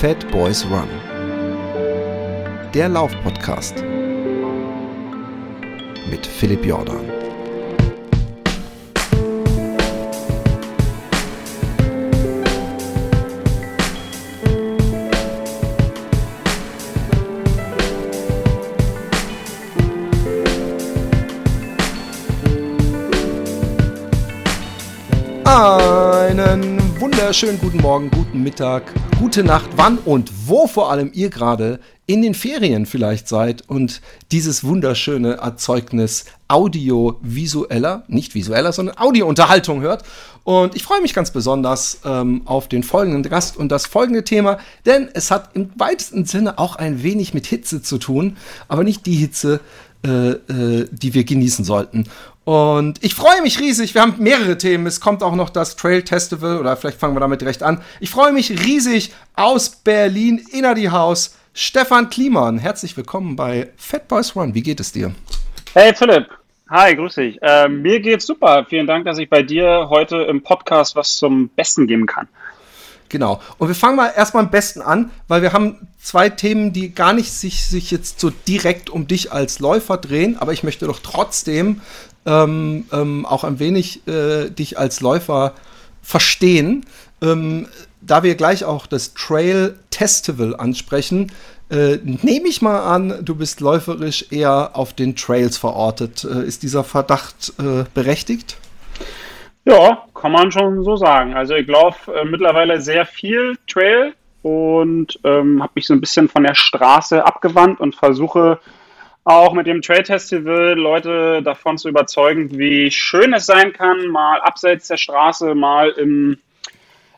Fat Boys Run. Der Laufpodcast mit Philipp Jordan. Einen wunderschönen guten Morgen, guten Mittag, gute Nacht, wann und wo vor allem ihr gerade in den Ferien vielleicht seid und dieses wunderschöne Erzeugnis audiovisueller, nicht visueller, sondern Audiounterhaltung hört. Und ich freue mich ganz besonders ähm, auf den folgenden Gast und das folgende Thema, denn es hat im weitesten Sinne auch ein wenig mit Hitze zu tun, aber nicht die Hitze, äh, äh, die wir genießen sollten. Und ich freue mich riesig. Wir haben mehrere Themen. Es kommt auch noch das Trail Festival oder vielleicht fangen wir damit direkt an. Ich freue mich riesig aus Berlin, Inner die Haus. Stefan Kliemann, herzlich willkommen bei Fat Boys Run. Wie geht es dir? Hey Philipp, hi, grüß dich. Äh, mir geht's super. Vielen Dank, dass ich bei dir heute im Podcast was zum Besten geben kann. Genau. Und wir fangen mal erstmal am besten an, weil wir haben zwei Themen, die gar nicht sich, sich jetzt so direkt um dich als Läufer drehen, aber ich möchte doch trotzdem ähm, ähm, auch ein wenig äh, dich als Läufer verstehen. Ähm, da wir gleich auch das Trail Festival ansprechen, äh, nehme ich mal an, du bist läuferisch eher auf den Trails verortet. Äh, ist dieser Verdacht äh, berechtigt? Ja, kann man schon so sagen. Also ich laufe äh, mittlerweile sehr viel Trail und ähm, habe mich so ein bisschen von der Straße abgewandt und versuche auch mit dem Trail Festival Leute davon zu überzeugen, wie schön es sein kann, mal abseits der Straße, mal im,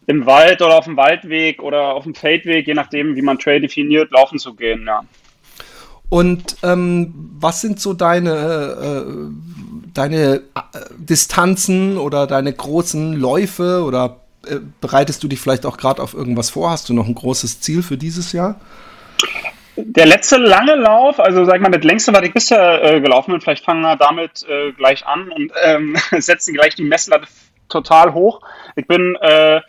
im Wald oder auf dem Waldweg oder auf dem Feldweg, je nachdem, wie man Trail definiert, laufen zu gehen, ja. Und ähm, was sind so deine, äh, deine äh, Distanzen oder deine großen Läufe oder äh, bereitest du dich vielleicht auch gerade auf irgendwas vor? Hast du noch ein großes Ziel für dieses Jahr? Der letzte lange Lauf, also sag ich mal, das längste, was ich bisher äh, gelaufen bin, vielleicht fangen wir damit gleich an und ähm, setzen gleich die Messlatte total hoch. Ich bin äh,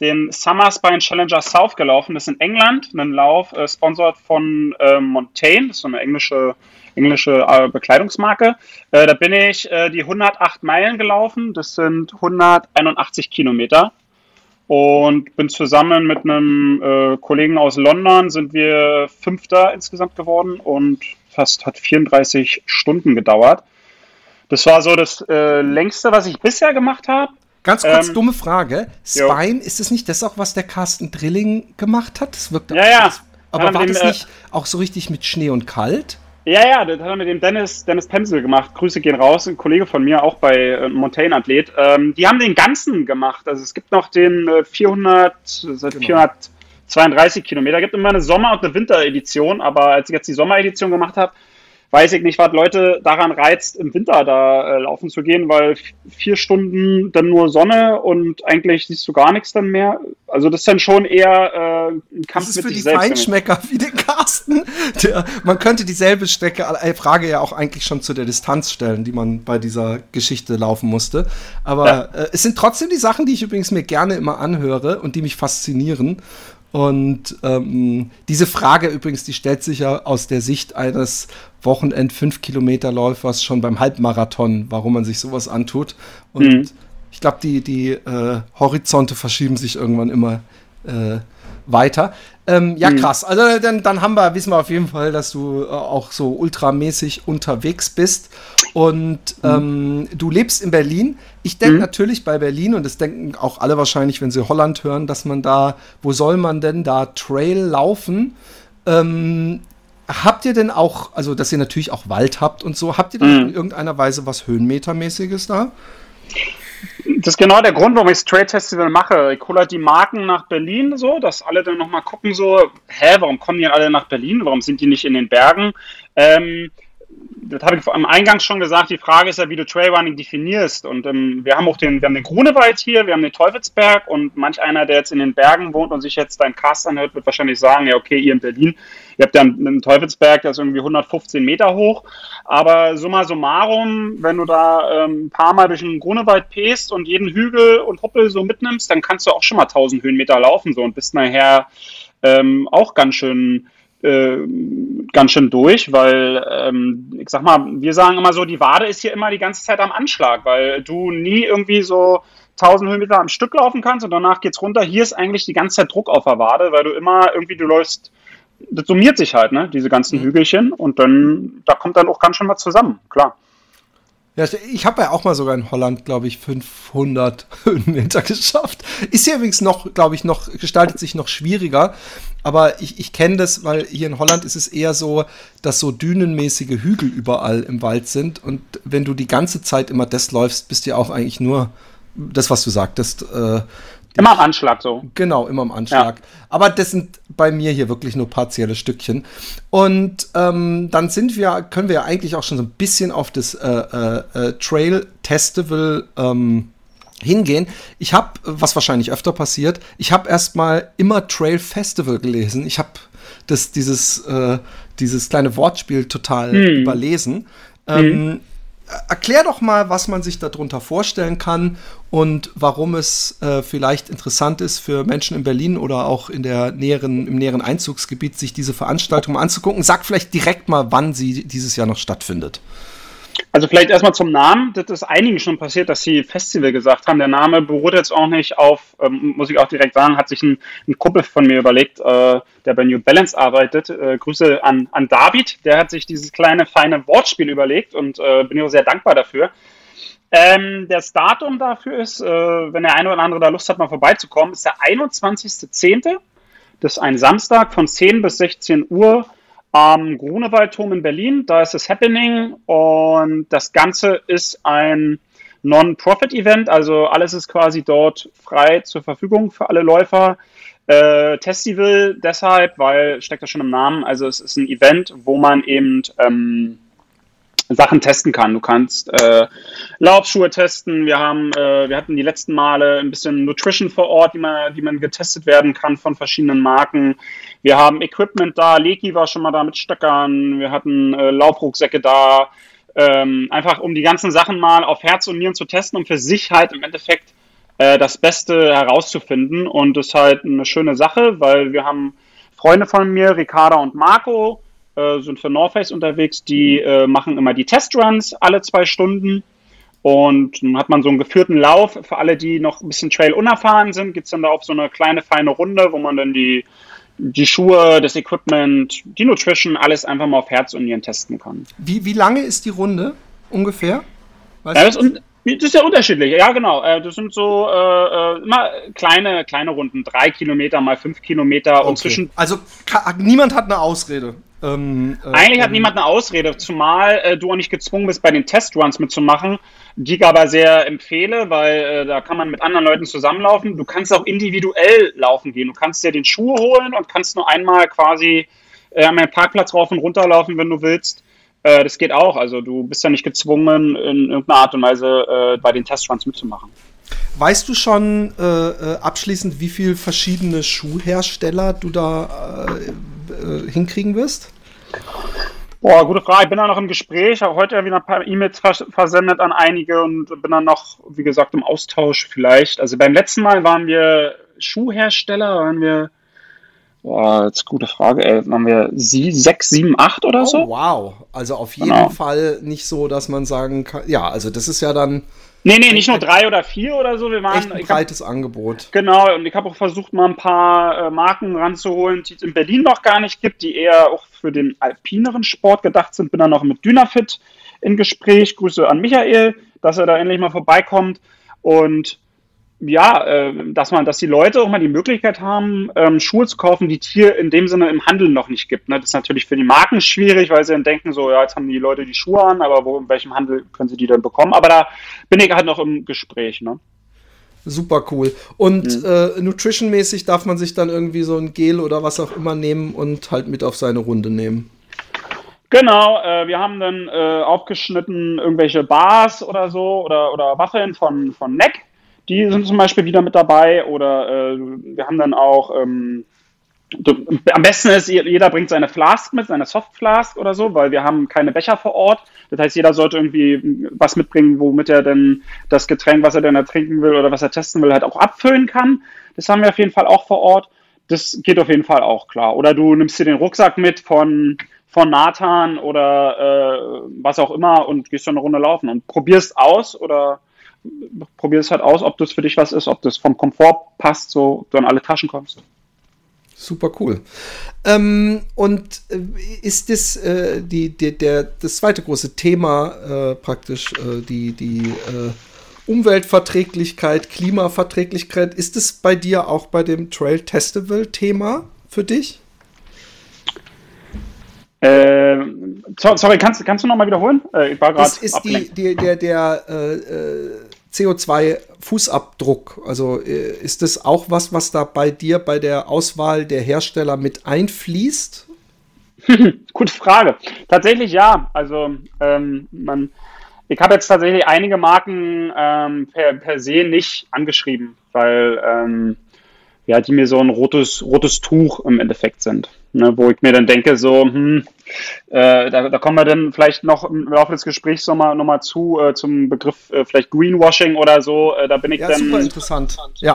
den Summer Spine Challenger South gelaufen. Das ist in England, ein Lauf, äh, sponsert von äh, Montaigne, das ist so eine englische, englische äh, Bekleidungsmarke. Äh, da bin ich äh, die 108 Meilen gelaufen, das sind 181 Kilometer. Und bin zusammen mit einem äh, Kollegen aus London, sind wir Fünfter insgesamt geworden und fast hat 34 Stunden gedauert. Das war so das äh, längste, was ich bisher gemacht habe. Ganz kurz, ähm, dumme Frage. Spine, jo. ist es nicht das auch, was der Carsten Drilling gemacht hat? Das wirkt ja, ja. Das, aber war dem, das nicht äh, auch so richtig mit Schnee und kalt? Ja, ja, das hat er mit dem Dennis, Dennis Pemsel gemacht. Grüße gehen raus, ein Kollege von mir, auch bei äh, Montaigne Athlet. Ähm, die haben den ganzen gemacht. Also es gibt noch den äh, 400, genau. 432 Kilometer. Es gibt immer eine Sommer- und eine Winteredition, aber als ich jetzt die Sommeredition gemacht habe, weiß ich nicht, was Leute daran reizt, im Winter da äh, laufen zu gehen, weil vier Stunden dann nur Sonne und eigentlich siehst du gar nichts dann mehr. Also das ist dann schon eher äh, ein Kampf das ist für die Feinschmecker wie den Carsten. Der, man könnte dieselbe Strecke, äh, Frage ja auch eigentlich schon zu der Distanz stellen, die man bei dieser Geschichte laufen musste. Aber ja. äh, es sind trotzdem die Sachen, die ich übrigens mir gerne immer anhöre und die mich faszinieren. Und ähm, diese Frage übrigens, die stellt sich ja aus der Sicht eines Wochenend 5 Kilometer Läufers schon beim Halbmarathon, warum man sich sowas antut. Und mhm. ich glaube, die, die äh, Horizonte verschieben sich irgendwann immer äh, weiter. Ähm, ja, mhm. krass. Also dann, dann haben wir, wissen wir auf jeden Fall, dass du äh, auch so ultramäßig unterwegs bist. Und mhm. ähm, du lebst in Berlin. Ich denke mhm. natürlich bei Berlin, und das denken auch alle wahrscheinlich, wenn sie Holland hören, dass man da, wo soll man denn da Trail laufen? Ähm, habt ihr denn auch, also dass ihr natürlich auch Wald habt und so, habt ihr denn mhm. in irgendeiner Weise was Höhenmetermäßiges da? Das ist genau der Grund, warum ich das Trade Festival mache. Ich hole halt die Marken nach Berlin so, dass alle dann nochmal gucken so, hä, warum kommen die alle nach Berlin? Warum sind die nicht in den Bergen? Ähm, das habe ich am Eingang schon gesagt, die Frage ist ja, wie du Trailrunning definierst. Und ähm, wir haben auch den, wir haben den Grunewald hier, wir haben den Teufelsberg und manch einer, der jetzt in den Bergen wohnt und sich jetzt deinen Cast anhört, wird wahrscheinlich sagen, ja, okay, ihr in Berlin, ihr habt ja einen, einen Teufelsberg, der ist irgendwie 115 Meter hoch. Aber summa summarum, wenn du da ähm, ein paar Mal durch den Grunewald pest und jeden Hügel und Huppel so mitnimmst, dann kannst du auch schon mal 1000 Höhenmeter laufen so und bist nachher ähm, auch ganz schön äh, ganz schön durch, weil ähm, ich sag mal, wir sagen immer so, die Wade ist hier immer die ganze Zeit am Anschlag, weil du nie irgendwie so 1000 Höhenmeter am Stück laufen kannst und danach geht's runter. Hier ist eigentlich die ganze Zeit Druck auf der Wade, weil du immer irgendwie, du läufst, das summiert sich halt, ne, diese ganzen mhm. Hügelchen und dann, da kommt dann auch ganz schön was zusammen, klar. Ja, ich habe ja auch mal sogar in Holland, glaube ich, 500 Höhenmeter geschafft. Ist hier übrigens noch, glaube ich, noch, gestaltet sich noch schwieriger. Aber ich, ich kenne das, weil hier in Holland ist es eher so, dass so dünenmäßige Hügel überall im Wald sind. Und wenn du die ganze Zeit immer das läufst, bist du ja auch eigentlich nur das, was du sagtest, äh, Immer am Anschlag so. Genau, immer am Anschlag. Ja. Aber das sind bei mir hier wirklich nur partielle Stückchen. Und ähm, dann sind wir, können wir ja eigentlich auch schon so ein bisschen auf das äh, äh, äh Trail Festival ähm, hingehen. Ich habe, was wahrscheinlich öfter passiert, ich habe erstmal immer Trail Festival gelesen. Ich habe das, dieses, äh, dieses kleine Wortspiel total hm. überlesen. Ähm, hm erklär doch mal, was man sich darunter vorstellen kann und warum es äh, vielleicht interessant ist für Menschen in Berlin oder auch in der näheren, im näheren Einzugsgebiet, sich diese Veranstaltung anzugucken. Sag vielleicht direkt mal, wann sie dieses Jahr noch stattfindet. Also vielleicht erstmal zum Namen. Das ist einigen schon passiert, dass sie Festival gesagt haben. Der Name beruht jetzt auch nicht auf, ähm, muss ich auch direkt sagen, hat sich ein, ein Kumpel von mir überlegt, äh, der bei New Balance arbeitet. Äh, Grüße an, an David, der hat sich dieses kleine, feine Wortspiel überlegt und äh, bin ich sehr dankbar dafür. Ähm, das Datum dafür ist, äh, wenn der eine oder andere da Lust hat, mal vorbeizukommen, ist der 21.10. Das ist ein Samstag von 10 bis 16 Uhr am Grunewaldturm in Berlin. Da ist das Happening und das Ganze ist ein Non-Profit-Event, also alles ist quasi dort frei zur Verfügung für alle Läufer. Äh, Testival deshalb, weil steckt das schon im Namen, also es ist ein Event, wo man eben ähm, Sachen testen kann. Du kannst äh, Laufschuhe testen. Wir haben, äh, wir hatten die letzten Male ein bisschen Nutrition vor Ort, die man, die man getestet werden kann von verschiedenen Marken. Wir haben Equipment da. Leki war schon mal da mit Stöckern. Wir hatten äh, Laufrucksäcke da. Ähm, einfach um die ganzen Sachen mal auf Herz und Nieren zu testen, um für sich halt im Endeffekt äh, das Beste herauszufinden. Und das ist halt eine schöne Sache, weil wir haben Freunde von mir, Ricarda und Marco, äh, sind für North Face unterwegs, die äh, machen immer die Testruns alle zwei Stunden. Und dann hat man so einen geführten Lauf. Für alle, die noch ein bisschen Trail unerfahren sind, geht es dann da auf so eine kleine, feine Runde, wo man dann die, die Schuhe, das Equipment, die Nutrition, alles einfach mal auf Herz und Nieren testen kann. Wie, wie lange ist die Runde ungefähr? Ja, das, ist, das ist ja unterschiedlich. Ja, genau. Äh, das sind so äh, äh, immer kleine, kleine Runden. Drei Kilometer mal fünf Kilometer. Okay. Und zwischen also niemand hat eine Ausrede. Ähm, äh, Eigentlich hat ähm, niemand eine Ausrede, zumal äh, du auch nicht gezwungen bist, bei den Testruns mitzumachen, die ich aber sehr empfehle, weil äh, da kann man mit anderen Leuten zusammenlaufen. Du kannst auch individuell laufen gehen. Du kannst dir den Schuh holen und kannst nur einmal quasi äh, an meinen Parkplatz rauf und runter laufen, wenn du willst. Äh, das geht auch. Also du bist ja nicht gezwungen, in irgendeiner Art und Weise äh, bei den Testruns mitzumachen. Weißt du schon äh abschließend, wie viele verschiedene Schuhhersteller du da äh, hinkriegen wirst? Boah, gute Frage. Ich bin da noch im Gespräch. Ich habe heute wieder ein paar E-Mails vers versendet an einige und bin dann noch, wie gesagt, im Austausch vielleicht. Also beim letzten Mal waren wir Schuhhersteller, waren wir Boah, jetzt gute Frage. Ey, haben wir sie, 6, 7, 8 oder so? Oh, wow. Also auf jeden genau. Fall nicht so, dass man sagen kann. Ja, also das ist ja dann. Nee, nee, nicht nur drei oder vier oder so. Wir waren echt ein breites hab, Angebot. Genau, und ich habe auch versucht, mal ein paar äh, Marken ranzuholen, die es in Berlin noch gar nicht gibt, die eher auch für den alpineren Sport gedacht sind. Bin dann noch mit Dynafit in Gespräch. Grüße an Michael, dass er da endlich mal vorbeikommt. Und ja, äh, dass man, dass die Leute auch mal die Möglichkeit haben, ähm, Schuhe zu kaufen, die es hier in dem Sinne im Handel noch nicht gibt. Ne? Das ist natürlich für die Marken schwierig, weil sie dann denken, so, ja, jetzt haben die Leute die Schuhe an, aber wo, in welchem Handel können sie die dann bekommen? Aber da bin ich halt noch im Gespräch, ne? Super cool. Und mhm. äh, nutritionmäßig darf man sich dann irgendwie so ein Gel oder was auch immer nehmen und halt mit auf seine Runde nehmen. Genau, äh, wir haben dann äh, aufgeschnitten irgendwelche Bars oder so oder, oder Waffeln von, von Neck die sind zum Beispiel wieder mit dabei oder äh, wir haben dann auch ähm, du, am besten ist, jeder bringt seine Flask mit, seine Softflask oder so, weil wir haben keine Becher vor Ort. Das heißt, jeder sollte irgendwie was mitbringen, womit er denn das Getränk, was er denn ertrinken will oder was er testen will, halt auch abfüllen kann. Das haben wir auf jeden Fall auch vor Ort. das geht auf jeden Fall auch klar. Oder du nimmst dir den Rucksack mit von, von Nathan oder äh, was auch immer und gehst dann eine Runde laufen und probierst aus oder probierst halt aus, ob das für dich was ist, ob das vom Komfort passt, so du an alle Taschen kommst. Super cool. Ähm, und äh, ist das äh, die, die, der, das zweite große Thema äh, praktisch äh, die, die äh, Umweltverträglichkeit, Klimaverträglichkeit, ist es bei dir auch bei dem Trail Testival Thema für dich? Äh, sorry, kannst, kannst du noch mal wiederholen? ich war gerade. ist die, die, der, der CO2-Fußabdruck? Also äh, ist das auch was, was da bei dir bei der Auswahl der Hersteller mit einfließt? Gute Frage. Tatsächlich ja. Also ähm, man, ich habe jetzt tatsächlich einige Marken ähm, per, per se nicht angeschrieben, weil ähm, ja, die mir so ein rotes, rotes Tuch im Endeffekt sind. Ne, wo ich mir dann denke, so, hm, äh, da, da, kommen wir dann vielleicht noch im Laufe des Gesprächs nochmal noch mal zu, äh, zum Begriff äh, vielleicht Greenwashing oder so. Äh, da bin ich ja, dann. Super interessant. Ja.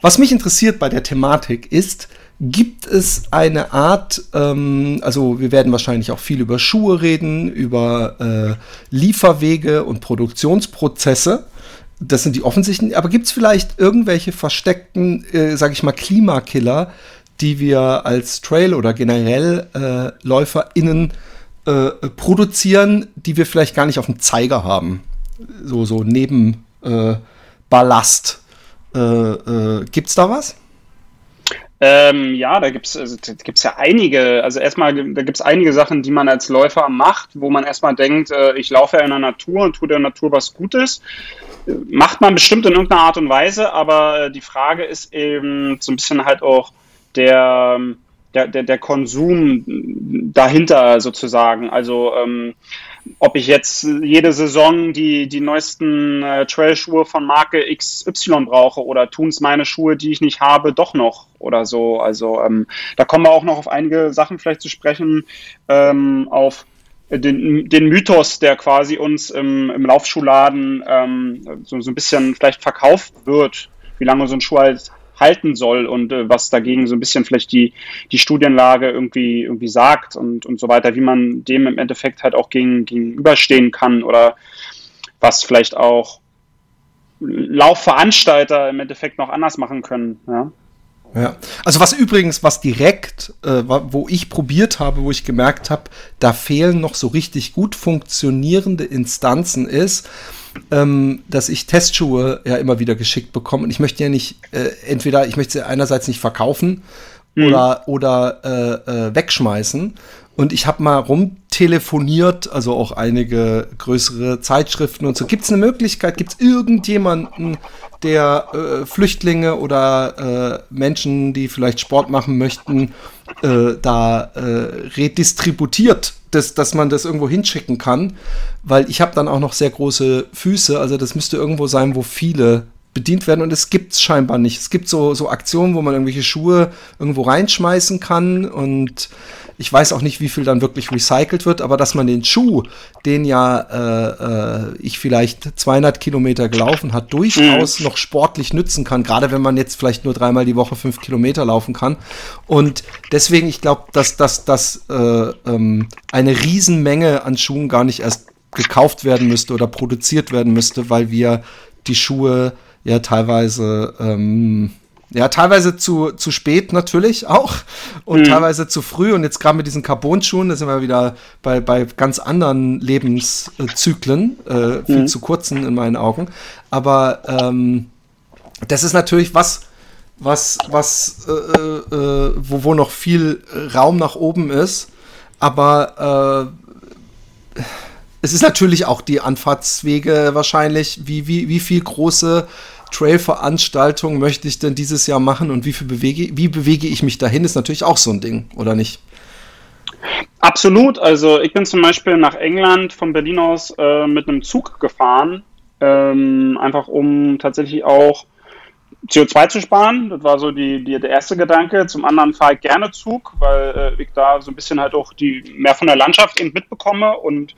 Was mich interessiert bei der Thematik ist, gibt es eine Art, ähm, also wir werden wahrscheinlich auch viel über Schuhe reden, über äh, Lieferwege und Produktionsprozesse. Das sind die offensichtlichen, aber gibt es vielleicht irgendwelche versteckten, äh, sage ich mal, Klimakiller, die wir als Trail oder generell äh, LäuferInnen äh, produzieren, die wir vielleicht gar nicht auf dem Zeiger haben. So, so neben äh, Ballast. Äh, äh, gibt's da was? Ähm, ja, da gibt's also, ja einige. Also erstmal, da gibt's einige Sachen, die man als Läufer macht, wo man erstmal denkt, äh, ich laufe ja in der Natur und tue der Natur was Gutes. Macht man bestimmt in irgendeiner Art und Weise, aber äh, die Frage ist eben so ein bisschen halt auch, der, der, der, der Konsum dahinter sozusagen. Also ähm, ob ich jetzt jede Saison die, die neuesten äh, Trailschuhe von Marke XY brauche oder tun es meine Schuhe, die ich nicht habe, doch noch oder so. Also ähm, da kommen wir auch noch auf einige Sachen vielleicht zu sprechen, ähm, auf den, den Mythos, der quasi uns im, im Laufschuhladen ähm, so, so ein bisschen vielleicht verkauft wird, wie lange so ein Schuh halt halten soll und äh, was dagegen so ein bisschen vielleicht die, die Studienlage irgendwie, irgendwie sagt und, und so weiter, wie man dem im Endeffekt halt auch gegen, gegenüberstehen kann oder was vielleicht auch Laufveranstalter im Endeffekt noch anders machen können. Ja. Ja, also was übrigens, was direkt, äh, wo ich probiert habe, wo ich gemerkt habe, da fehlen noch so richtig gut funktionierende Instanzen ist, ähm, dass ich Testschuhe ja immer wieder geschickt bekomme. Und ich möchte ja nicht, äh, entweder ich möchte sie einerseits nicht verkaufen mhm. oder, oder äh, äh, wegschmeißen. Und ich habe mal rumtelefoniert, also auch einige größere Zeitschriften und so. Gibt es eine Möglichkeit, gibt es irgendjemanden, der äh, Flüchtlinge oder äh, Menschen, die vielleicht Sport machen möchten, äh, da äh, redistributiert, dass, dass man das irgendwo hinschicken kann? Weil ich habe dann auch noch sehr große Füße, also das müsste irgendwo sein, wo viele bedient werden und es gibt es scheinbar nicht. Es gibt so, so Aktionen, wo man irgendwelche Schuhe irgendwo reinschmeißen kann und ich weiß auch nicht, wie viel dann wirklich recycelt wird, aber dass man den Schuh, den ja äh, äh, ich vielleicht 200 Kilometer gelaufen hat, durchaus mhm. noch sportlich nützen kann, gerade wenn man jetzt vielleicht nur dreimal die Woche fünf Kilometer laufen kann. Und deswegen, ich glaube, dass, dass, dass äh, ähm, eine Riesenmenge an Schuhen gar nicht erst gekauft werden müsste oder produziert werden müsste, weil wir die Schuhe ja teilweise ähm, ja, teilweise zu, zu spät natürlich auch und mhm. teilweise zu früh. Und jetzt gerade mit diesen Carbon-Schuhen, da sind wir wieder bei, bei ganz anderen Lebenszyklen, äh, viel mhm. zu kurzen in meinen Augen. Aber ähm, das ist natürlich was, was, was äh, äh, wo, wo noch viel Raum nach oben ist. Aber äh, es ist natürlich auch die Anfahrtswege wahrscheinlich, wie, wie, wie viel große Trail-Veranstaltung möchte ich denn dieses Jahr machen und wie, viel bewege, wie bewege ich mich dahin, ist natürlich auch so ein Ding, oder nicht? Absolut. Also ich bin zum Beispiel nach England von Berlin aus äh, mit einem Zug gefahren, ähm, einfach um tatsächlich auch CO2 zu sparen. Das war so die, die, der erste Gedanke. Zum anderen fahre ich gerne Zug, weil äh, ich da so ein bisschen halt auch die mehr von der Landschaft eben mitbekomme und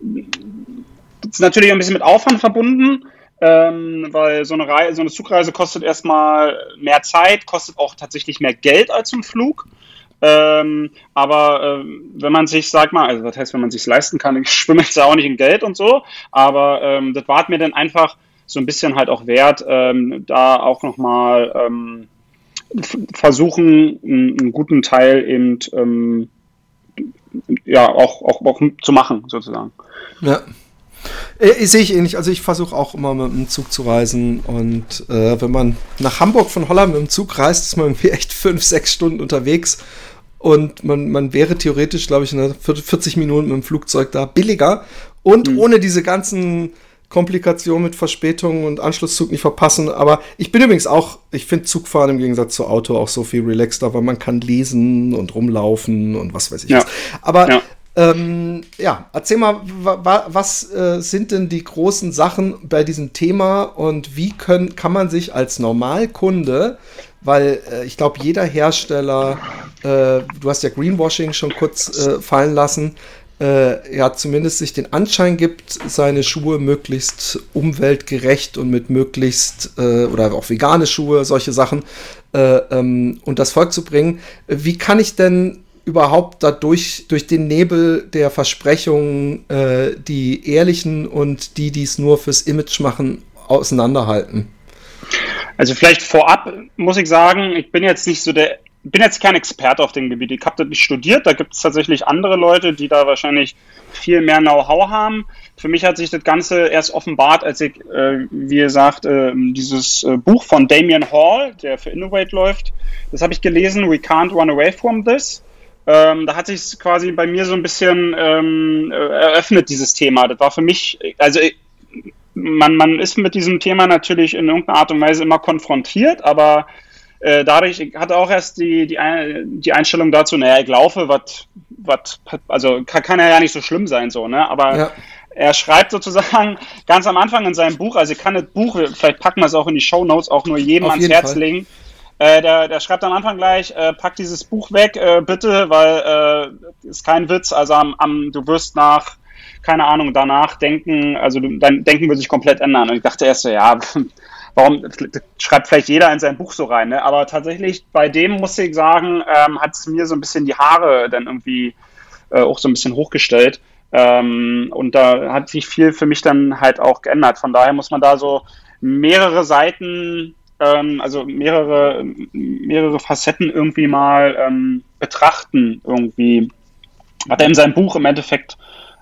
das ist natürlich ein bisschen mit Aufwand verbunden. Ähm, weil so eine, Reise, so eine Zugreise kostet erstmal mehr Zeit, kostet auch tatsächlich mehr Geld als ein Flug. Ähm, aber äh, wenn man sich, sag mal, also das heißt, wenn man sich leisten kann, ich schwimme jetzt ja auch nicht in Geld und so, aber ähm, das war mir dann einfach so ein bisschen halt auch wert, ähm, da auch nochmal ähm, versuchen, einen, einen, guten Teil eben ähm, ja auch, auch, auch zu machen, sozusagen. Ja. Äh, sehe ich ähnlich. Also ich versuche auch immer mit dem Zug zu reisen. Und äh, wenn man nach Hamburg von Holland mit dem Zug reist, ist man irgendwie echt fünf, sechs Stunden unterwegs. Und man, man wäre theoretisch, glaube ich, in 40 Minuten mit dem Flugzeug da billiger. Und mhm. ohne diese ganzen Komplikationen mit Verspätungen und Anschlusszug nicht verpassen. Aber ich bin übrigens auch, ich finde Zugfahren im Gegensatz zu Auto auch so viel relaxter, weil man kann lesen und rumlaufen und was weiß ich. Ja. Aber ja. Ähm, ja, erzähl mal, was äh, sind denn die großen Sachen bei diesem Thema und wie können, kann man sich als Normalkunde, weil äh, ich glaube, jeder Hersteller, äh, du hast ja Greenwashing schon kurz äh, fallen lassen, äh, ja, zumindest sich den Anschein gibt, seine Schuhe möglichst umweltgerecht und mit möglichst, äh, oder auch vegane Schuhe, solche Sachen, ähm, und das Volk zu bringen. Wie kann ich denn überhaupt dadurch durch den Nebel der Versprechungen äh, die ehrlichen und die, die es nur fürs Image machen, auseinanderhalten? Also vielleicht vorab muss ich sagen, ich bin jetzt nicht so der, bin jetzt kein Experte auf dem Gebiet. Ich habe das nicht studiert, da gibt es tatsächlich andere Leute, die da wahrscheinlich viel mehr Know-how haben. Für mich hat sich das Ganze erst offenbart, als ich, äh, wie gesagt, äh, dieses äh, Buch von Damien Hall, der für Innovate läuft, das habe ich gelesen, We Can't Run Away From This. Ähm, da hat sich quasi bei mir so ein bisschen ähm, eröffnet, dieses Thema. Das war für mich, also man, man ist mit diesem Thema natürlich in irgendeiner Art und Weise immer konfrontiert, aber äh, dadurch ich hatte auch erst die, die, die Einstellung dazu, naja, ich laufe, was, was, also kann, kann ja nicht so schlimm sein, so, ne? Aber ja. er schreibt sozusagen ganz am Anfang in seinem Buch, also ich kann das Buch, vielleicht packen wir es auch in die Show Notes, auch nur jedem Auf ans Herz Fall. legen äh, der, der schreibt am Anfang gleich, äh, pack dieses Buch weg, äh, bitte, weil äh, ist kein Witz. Also am, am, du wirst nach, keine Ahnung, danach denken, also dein Denken wird sich komplett ändern. Und ich dachte erst so, ja, warum schreibt vielleicht jeder in sein Buch so rein, ne? Aber tatsächlich bei dem muss ich sagen, ähm, hat es mir so ein bisschen die Haare dann irgendwie äh, auch so ein bisschen hochgestellt. Ähm, und da hat sich viel für mich dann halt auch geändert. Von daher muss man da so mehrere Seiten ähm, also mehrere, mehrere Facetten irgendwie mal ähm, betrachten, irgendwie, was er in seinem Buch im Endeffekt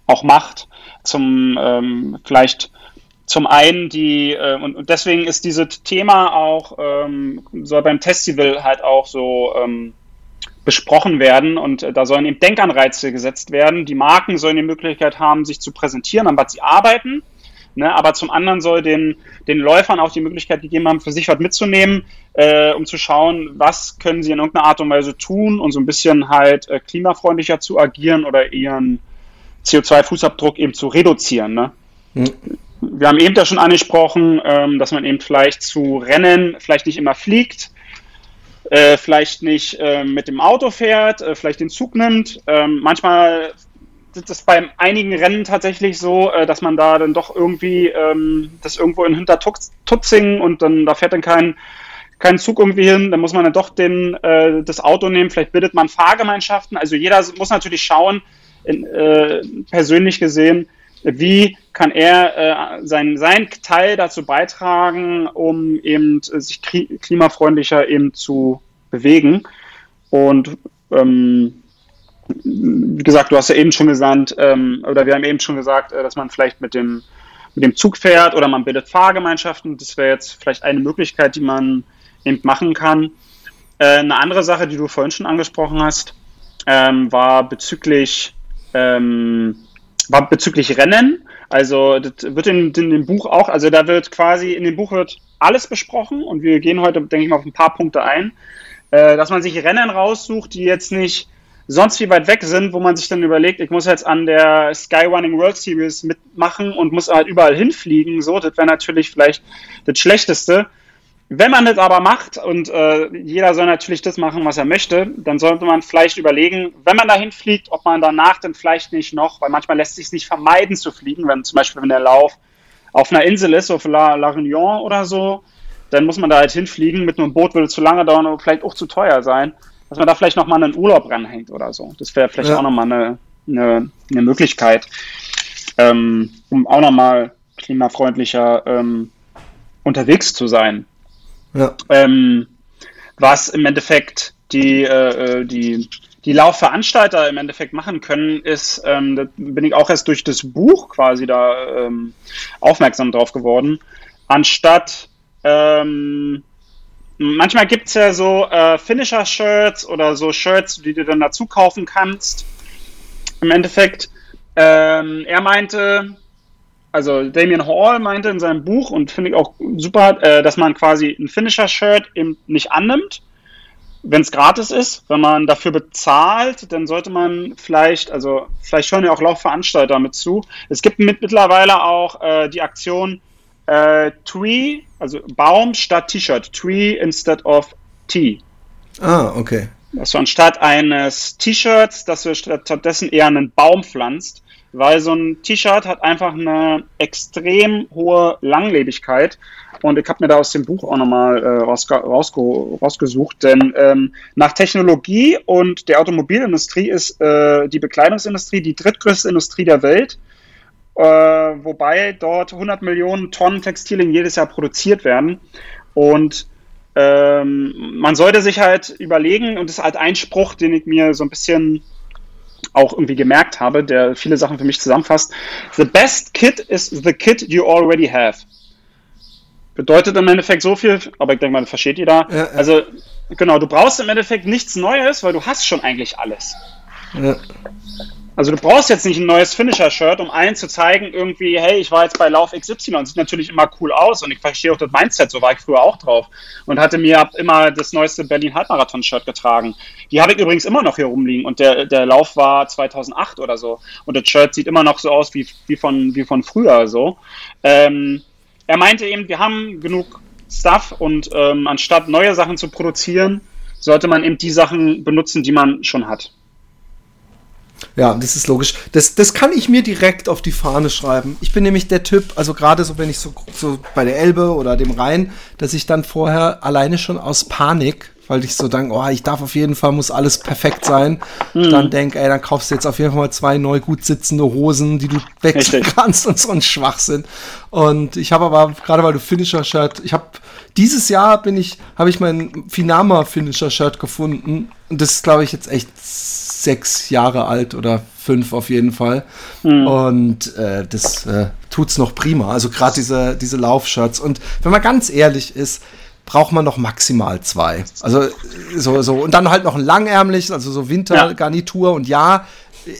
auch macht, zum ähm, vielleicht zum einen die, äh, und, deswegen ist dieses Thema auch, ähm, soll beim Festival halt auch so ähm, besprochen werden und äh, da sollen eben Denkanreize gesetzt werden. Die Marken sollen die Möglichkeit haben, sich zu präsentieren, an was sie arbeiten Ne? Aber zum anderen soll den, den Läufern auch die Möglichkeit gegeben haben, für sich was mitzunehmen, äh, um zu schauen, was können sie in irgendeiner Art und Weise tun und so ein bisschen halt äh, klimafreundlicher zu agieren oder ihren CO2-Fußabdruck eben zu reduzieren. Ne? Mhm. Wir haben eben da schon angesprochen, ähm, dass man eben vielleicht zu Rennen vielleicht nicht immer fliegt, äh, vielleicht nicht äh, mit dem Auto fährt, äh, vielleicht den Zug nimmt. Ähm, manchmal das ist bei einigen Rennen tatsächlich so, äh, dass man da dann doch irgendwie ähm, das irgendwo in Hintertutzing und dann da fährt dann kein, kein Zug irgendwie hin, dann muss man dann doch den, äh, das Auto nehmen, vielleicht bildet man Fahrgemeinschaften. Also jeder muss natürlich schauen, in, äh, persönlich gesehen, wie kann er äh, sein, sein Teil dazu beitragen, um eben äh, sich klimafreundlicher eben zu bewegen. Und ähm, wie gesagt, du hast ja eben schon gesagt, ähm, oder wir haben eben schon gesagt, äh, dass man vielleicht mit dem, mit dem Zug fährt oder man bildet Fahrgemeinschaften. Das wäre jetzt vielleicht eine Möglichkeit, die man eben machen kann. Äh, eine andere Sache, die du vorhin schon angesprochen hast, ähm, war bezüglich ähm, war bezüglich Rennen. Also das wird in, in, dem Buch auch, also da wird quasi in dem Buch wird alles besprochen und wir gehen heute, denke ich mal, auf ein paar Punkte ein, äh, dass man sich Rennen raussucht, die jetzt nicht sonst wie weit weg sind, wo man sich dann überlegt, ich muss jetzt an der Skyrunning World Series mitmachen und muss halt überall hinfliegen. So, das wäre natürlich vielleicht das Schlechteste. Wenn man das aber macht und äh, jeder soll natürlich das machen, was er möchte, dann sollte man vielleicht überlegen, wenn man dahin fliegt, ob man danach dann vielleicht nicht noch, weil manchmal lässt sich nicht vermeiden zu fliegen, wenn zum Beispiel wenn der Lauf auf einer Insel ist, auf La, La Réunion oder so, dann muss man da halt hinfliegen. Mit einem Boot würde es zu lange dauern und vielleicht auch zu teuer sein. Dass man da vielleicht nochmal einen Urlaub ranhängt oder so. Das wäre vielleicht ja. auch nochmal eine, eine, eine Möglichkeit, ähm, um auch nochmal klimafreundlicher ähm, unterwegs zu sein. Ja. Ähm, was im Endeffekt die, äh, äh, die, die Laufveranstalter im Endeffekt machen können, ist, ähm, da bin ich auch erst durch das Buch quasi da ähm, aufmerksam drauf geworden, anstatt ähm, manchmal gibt es ja so äh, Finisher-Shirts oder so Shirts, die du dann dazu kaufen kannst. Im Endeffekt, ähm, er meinte, also Damien Hall meinte in seinem Buch und finde ich auch super, äh, dass man quasi ein Finisher-Shirt eben nicht annimmt, wenn es gratis ist. Wenn man dafür bezahlt, dann sollte man vielleicht, also vielleicht hören ja auch Laufveranstalter mit zu. Es gibt mit, mittlerweile auch äh, die Aktion äh, Tree, also Baum statt T-Shirt. Tree instead of T. Ah, okay. Also anstatt eines T-Shirts, dass du stattdessen eher einen Baum pflanzt weil so ein T-Shirt hat einfach eine extrem hohe Langlebigkeit. Und ich habe mir da aus dem Buch auch nochmal äh, rausge rausgesucht, denn ähm, nach Technologie und der Automobilindustrie ist äh, die Bekleidungsindustrie die drittgrößte Industrie der Welt, äh, wobei dort 100 Millionen Tonnen Textilien jedes Jahr produziert werden. Und ähm, man sollte sich halt überlegen, und das ist halt ein Spruch, den ich mir so ein bisschen auch irgendwie gemerkt habe, der viele Sachen für mich zusammenfasst. The best kit is the kit you already have. Bedeutet im Endeffekt so viel, aber ich denke mal, das versteht jeder. Ja, ja. Also, genau, du brauchst im Endeffekt nichts Neues, weil du hast schon eigentlich alles. Ja. Also du brauchst jetzt nicht ein neues Finisher-Shirt, um allen zu zeigen, irgendwie, hey, ich war jetzt bei Lauf XY. Sieht natürlich immer cool aus und ich verstehe auch das Mindset, so war ich früher auch drauf. Und hatte mir immer das neueste Berlin-Halbmarathon-Shirt getragen. Die habe ich übrigens immer noch hier rumliegen und der, der Lauf war 2008 oder so. Und das Shirt sieht immer noch so aus wie, wie, von, wie von früher so. Ähm, er meinte eben, wir haben genug Stuff und ähm, anstatt neue Sachen zu produzieren, sollte man eben die Sachen benutzen, die man schon hat. Ja, das ist logisch. Das, das kann ich mir direkt auf die Fahne schreiben. Ich bin nämlich der Typ, also gerade so, wenn ich so, so bei der Elbe oder dem Rhein, dass ich dann vorher alleine schon aus Panik, weil ich so denke, oh, ich darf auf jeden Fall, muss alles perfekt sein, mhm. dann denke, ey, dann kaufst du jetzt auf jeden Fall mal zwei neu gut sitzende Hosen, die du wechseln Richtig. kannst und so ein Schwachsinn. Und ich habe aber, gerade weil du Finisher-Shirt, ich habe dieses Jahr bin ich, habe ich mein Finama Finisher-Shirt gefunden. Und das ist, glaube ich, jetzt echt sechs Jahre alt oder fünf auf jeden Fall. Mhm. Und äh, das äh, tut's noch prima. Also gerade diese, diese Laufshirts. Und wenn man ganz ehrlich ist, braucht man noch maximal zwei. Also so, so. Und dann halt noch ein langärmliches, also so Wintergarnitur. Ja. Und ja,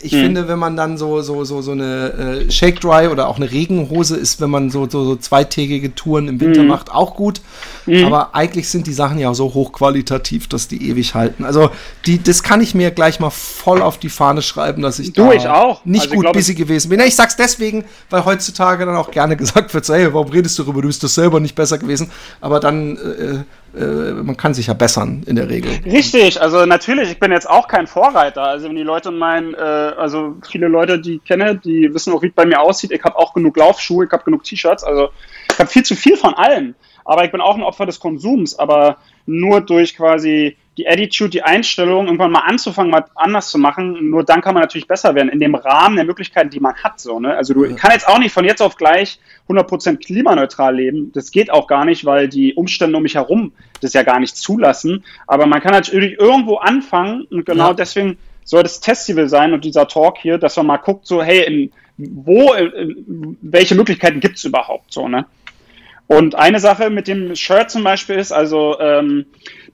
ich mhm. finde, wenn man dann so, so, so, so eine äh, Shake Dry oder auch eine Regenhose ist, wenn man so, so, so zweitägige Touren im Winter mhm. macht, auch gut. Mhm. Aber eigentlich sind die Sachen ja so hochqualitativ, dass die ewig halten. Also die, das kann ich mir gleich mal voll auf die Fahne schreiben, dass ich du, da ich auch. nicht also gut glaub, busy gewesen bin. Ich sag's deswegen, weil heutzutage dann auch gerne gesagt wird, hey, warum redest du darüber? Du bist das selber nicht besser gewesen. Aber dann äh, äh, man kann sich ja bessern in der Regel. Richtig, also natürlich, ich bin jetzt auch kein Vorreiter. Also wenn die Leute meinen, äh, also viele Leute, die ich kenne, die wissen auch, wie es bei mir aussieht. Ich habe auch genug Laufschuhe, ich habe genug T-Shirts, also ich habe viel zu viel von allem. Aber ich bin auch ein Opfer des Konsums, aber nur durch quasi die Attitude, die Einstellung, irgendwann mal anzufangen, mal anders zu machen, nur dann kann man natürlich besser werden, in dem Rahmen der Möglichkeiten, die man hat. So, ne? Also du ja. kann jetzt auch nicht von jetzt auf gleich 100% klimaneutral leben. Das geht auch gar nicht, weil die Umstände um mich herum das ja gar nicht zulassen. Aber man kann natürlich irgendwo anfangen und genau ja. deswegen soll das Festival sein und dieser Talk hier, dass man mal guckt, so, hey, in, wo, in, welche Möglichkeiten gibt es überhaupt so, ne? Und eine Sache mit dem Shirt zum Beispiel ist, also ähm,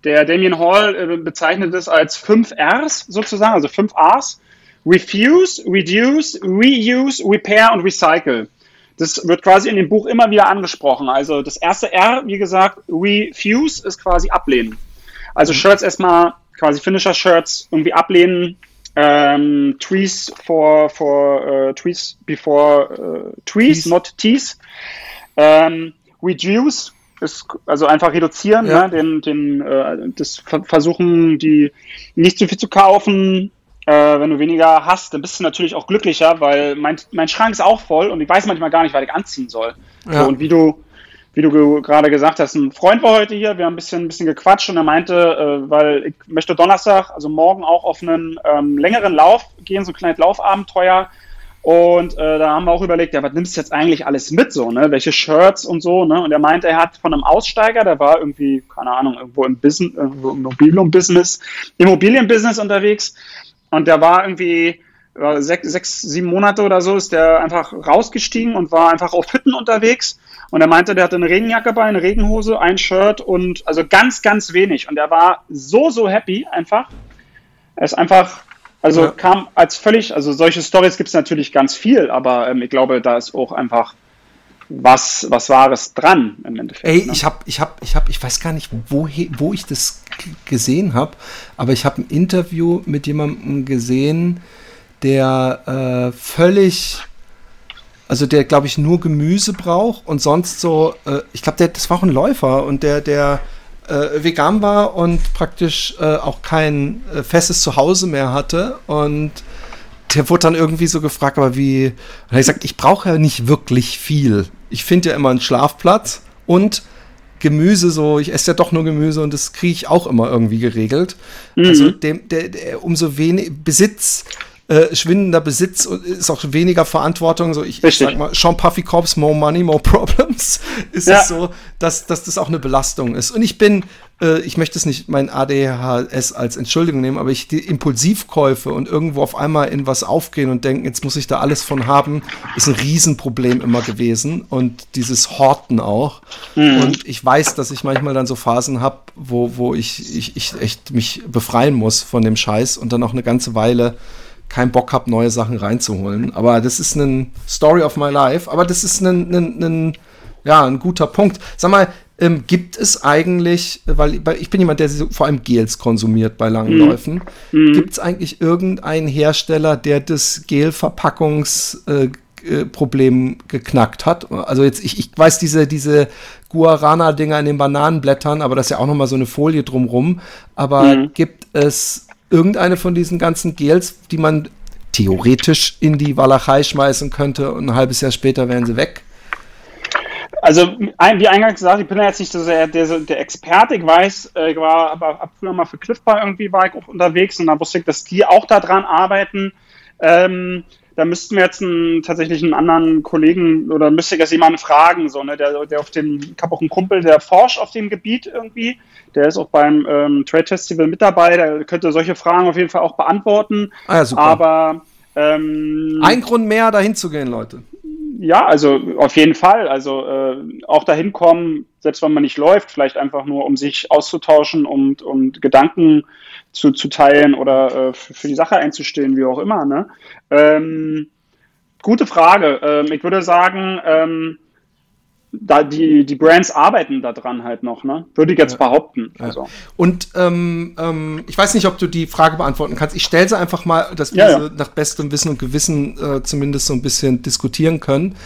der Damien Hall äh, bezeichnet es als fünf Rs sozusagen, also fünf Rs. Refuse, Reduce, Reuse, Repair und Recycle. Das wird quasi in dem Buch immer wieder angesprochen. Also das erste R, wie gesagt, Refuse ist quasi ablehnen. Also mhm. Shirts erstmal, quasi Finisher-Shirts irgendwie ablehnen. Ähm, trees for, for uh, trees before uh, trees, Tees. not tees. Ähm, reduce ist also einfach reduzieren, ja. ne, den, den, äh, das Versuchen, die nicht zu viel zu kaufen, Äh, wenn du weniger hast, dann bist du natürlich auch glücklicher, weil mein, mein Schrank ist auch voll und ich weiß manchmal gar nicht, was ich anziehen soll. Ja. So, und wie du, wie du gerade gesagt hast, ein Freund war heute hier, wir haben ein bisschen, ein bisschen gequatscht und er meinte, äh, weil ich möchte Donnerstag, also morgen auch auf einen ähm, längeren Lauf gehen, so ein kleines Laufabenteuer. Und äh, da haben wir auch überlegt, ja, was nimmst du jetzt eigentlich alles mit, so, ne? Welche Shirts und so, ne? Und er meinte, er hat von einem Aussteiger, der war irgendwie, keine Ahnung, irgendwo im Business, im Immobilienbusiness, Immobilienbusiness unterwegs. Und der war irgendwie sechs, sechs, sieben Monate oder so, ist der einfach rausgestiegen und war einfach auf Hütten unterwegs. Und er meinte, der hatte eine Regenjacke bei, eine Regenhose, ein Shirt und also ganz, ganz wenig. Und er war so, so happy einfach. Er ist einfach also ja. kam als völlig, also solche Stories gibt es natürlich ganz viel, aber ähm, ich glaube, da ist auch einfach was, was Wahres dran im Endeffekt. Ey, ne? ich habe, ich habe, ich habe, ich weiß gar nicht, wo, wo ich das gesehen habe, aber ich habe ein Interview mit jemandem gesehen, der äh, völlig, also der, glaube ich, nur Gemüse braucht und sonst so, äh, ich glaube, das war auch ein Läufer und der, der äh, vegan war und praktisch äh, auch kein äh, festes Zuhause mehr hatte. Und der wurde dann irgendwie so gefragt, aber wie. Und er hat gesagt, ich brauche ja nicht wirklich viel. Ich finde ja immer einen Schlafplatz und Gemüse, so, ich esse ja doch nur Gemüse und das kriege ich auch immer irgendwie geregelt. Mhm. Also dem, der, der, umso wenig Besitz äh, schwindender Besitz ist auch weniger Verantwortung. So, ich, ich sag mal, Sean Puffy Corps, more money, more problems. ist ja. es so, dass, dass das auch eine Belastung ist. Und ich bin, äh, ich möchte es nicht mein ADHS als Entschuldigung nehmen, aber ich die Impulsivkäufe und irgendwo auf einmal in was aufgehen und denken, jetzt muss ich da alles von haben, ist ein Riesenproblem immer gewesen. Und dieses Horten auch. Mhm. Und ich weiß, dass ich manchmal dann so Phasen habe, wo, wo ich, ich, ich echt mich befreien muss von dem Scheiß und dann auch eine ganze Weile keinen Bock habe, neue Sachen reinzuholen. Aber das ist ein Story of my life. Aber das ist ein, ein, ein ja, ein guter Punkt. Sag mal, ähm, gibt es eigentlich, weil, weil, ich bin jemand, der vor allem Gels konsumiert bei langen mhm. Läufen, mhm. gibt es eigentlich irgendeinen Hersteller, der das Gel-Verpackungsproblem äh, äh geknackt hat. Also jetzt, ich, ich weiß diese, diese Guarana-Dinger in den Bananenblättern, aber das ist ja auch nochmal so eine Folie drumrum. Aber mhm. gibt es irgendeine von diesen ganzen Gels, die man theoretisch in die Walachei schmeißen könnte und ein halbes Jahr später wären sie weg? Also, wie eingangs gesagt, ich bin ja jetzt nicht so sehr der, der Experte. Ich weiß, äh, ich war aber ab früher mal für Cliff Bar irgendwie war ich auch unterwegs und da wusste ich, dass die auch daran arbeiten. Ähm, da müssten wir jetzt einen, tatsächlich einen anderen Kollegen oder müsste ich jetzt jemanden fragen, so, ne, der, der auf dem, ich habe auch einen Kumpel, der forscht auf dem Gebiet irgendwie, der ist auch beim ähm, Trade Festival mit dabei, der könnte solche Fragen auf jeden Fall auch beantworten. Ah, ja, super. Aber ähm, ein Grund mehr, dahin zu gehen, Leute. Ja, also auf jeden Fall. Also äh, auch dahin kommen, selbst wenn man nicht läuft, vielleicht einfach nur, um sich auszutauschen und, und Gedanken zu, zu teilen oder äh, für, für die Sache einzustehen, wie auch immer. Ne? Ähm, gute Frage. Ähm, ich würde sagen, ähm, da die, die Brands arbeiten daran halt noch, ne? Würde ich jetzt ja. behaupten. Also. Und ähm, ähm, ich weiß nicht, ob du die Frage beantworten kannst. Ich stelle sie einfach mal, dass wir ja, ja. nach bestem Wissen und Gewissen äh, zumindest so ein bisschen diskutieren können.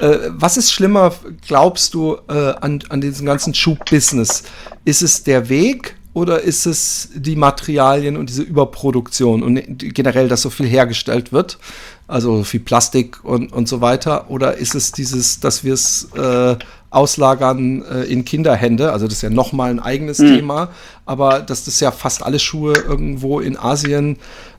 Äh, was ist schlimmer, glaubst du, äh, an, an diesem ganzen Schuhbusiness? Ist es der Weg oder ist es die Materialien und diese Überproduktion und generell, dass so viel hergestellt wird? Also viel Plastik und, und so weiter. Oder ist es dieses, dass wir es äh, auslagern äh, in Kinderhände? Also das ist ja nochmal ein eigenes mhm. Thema. Aber dass das ja fast alle Schuhe irgendwo in Asien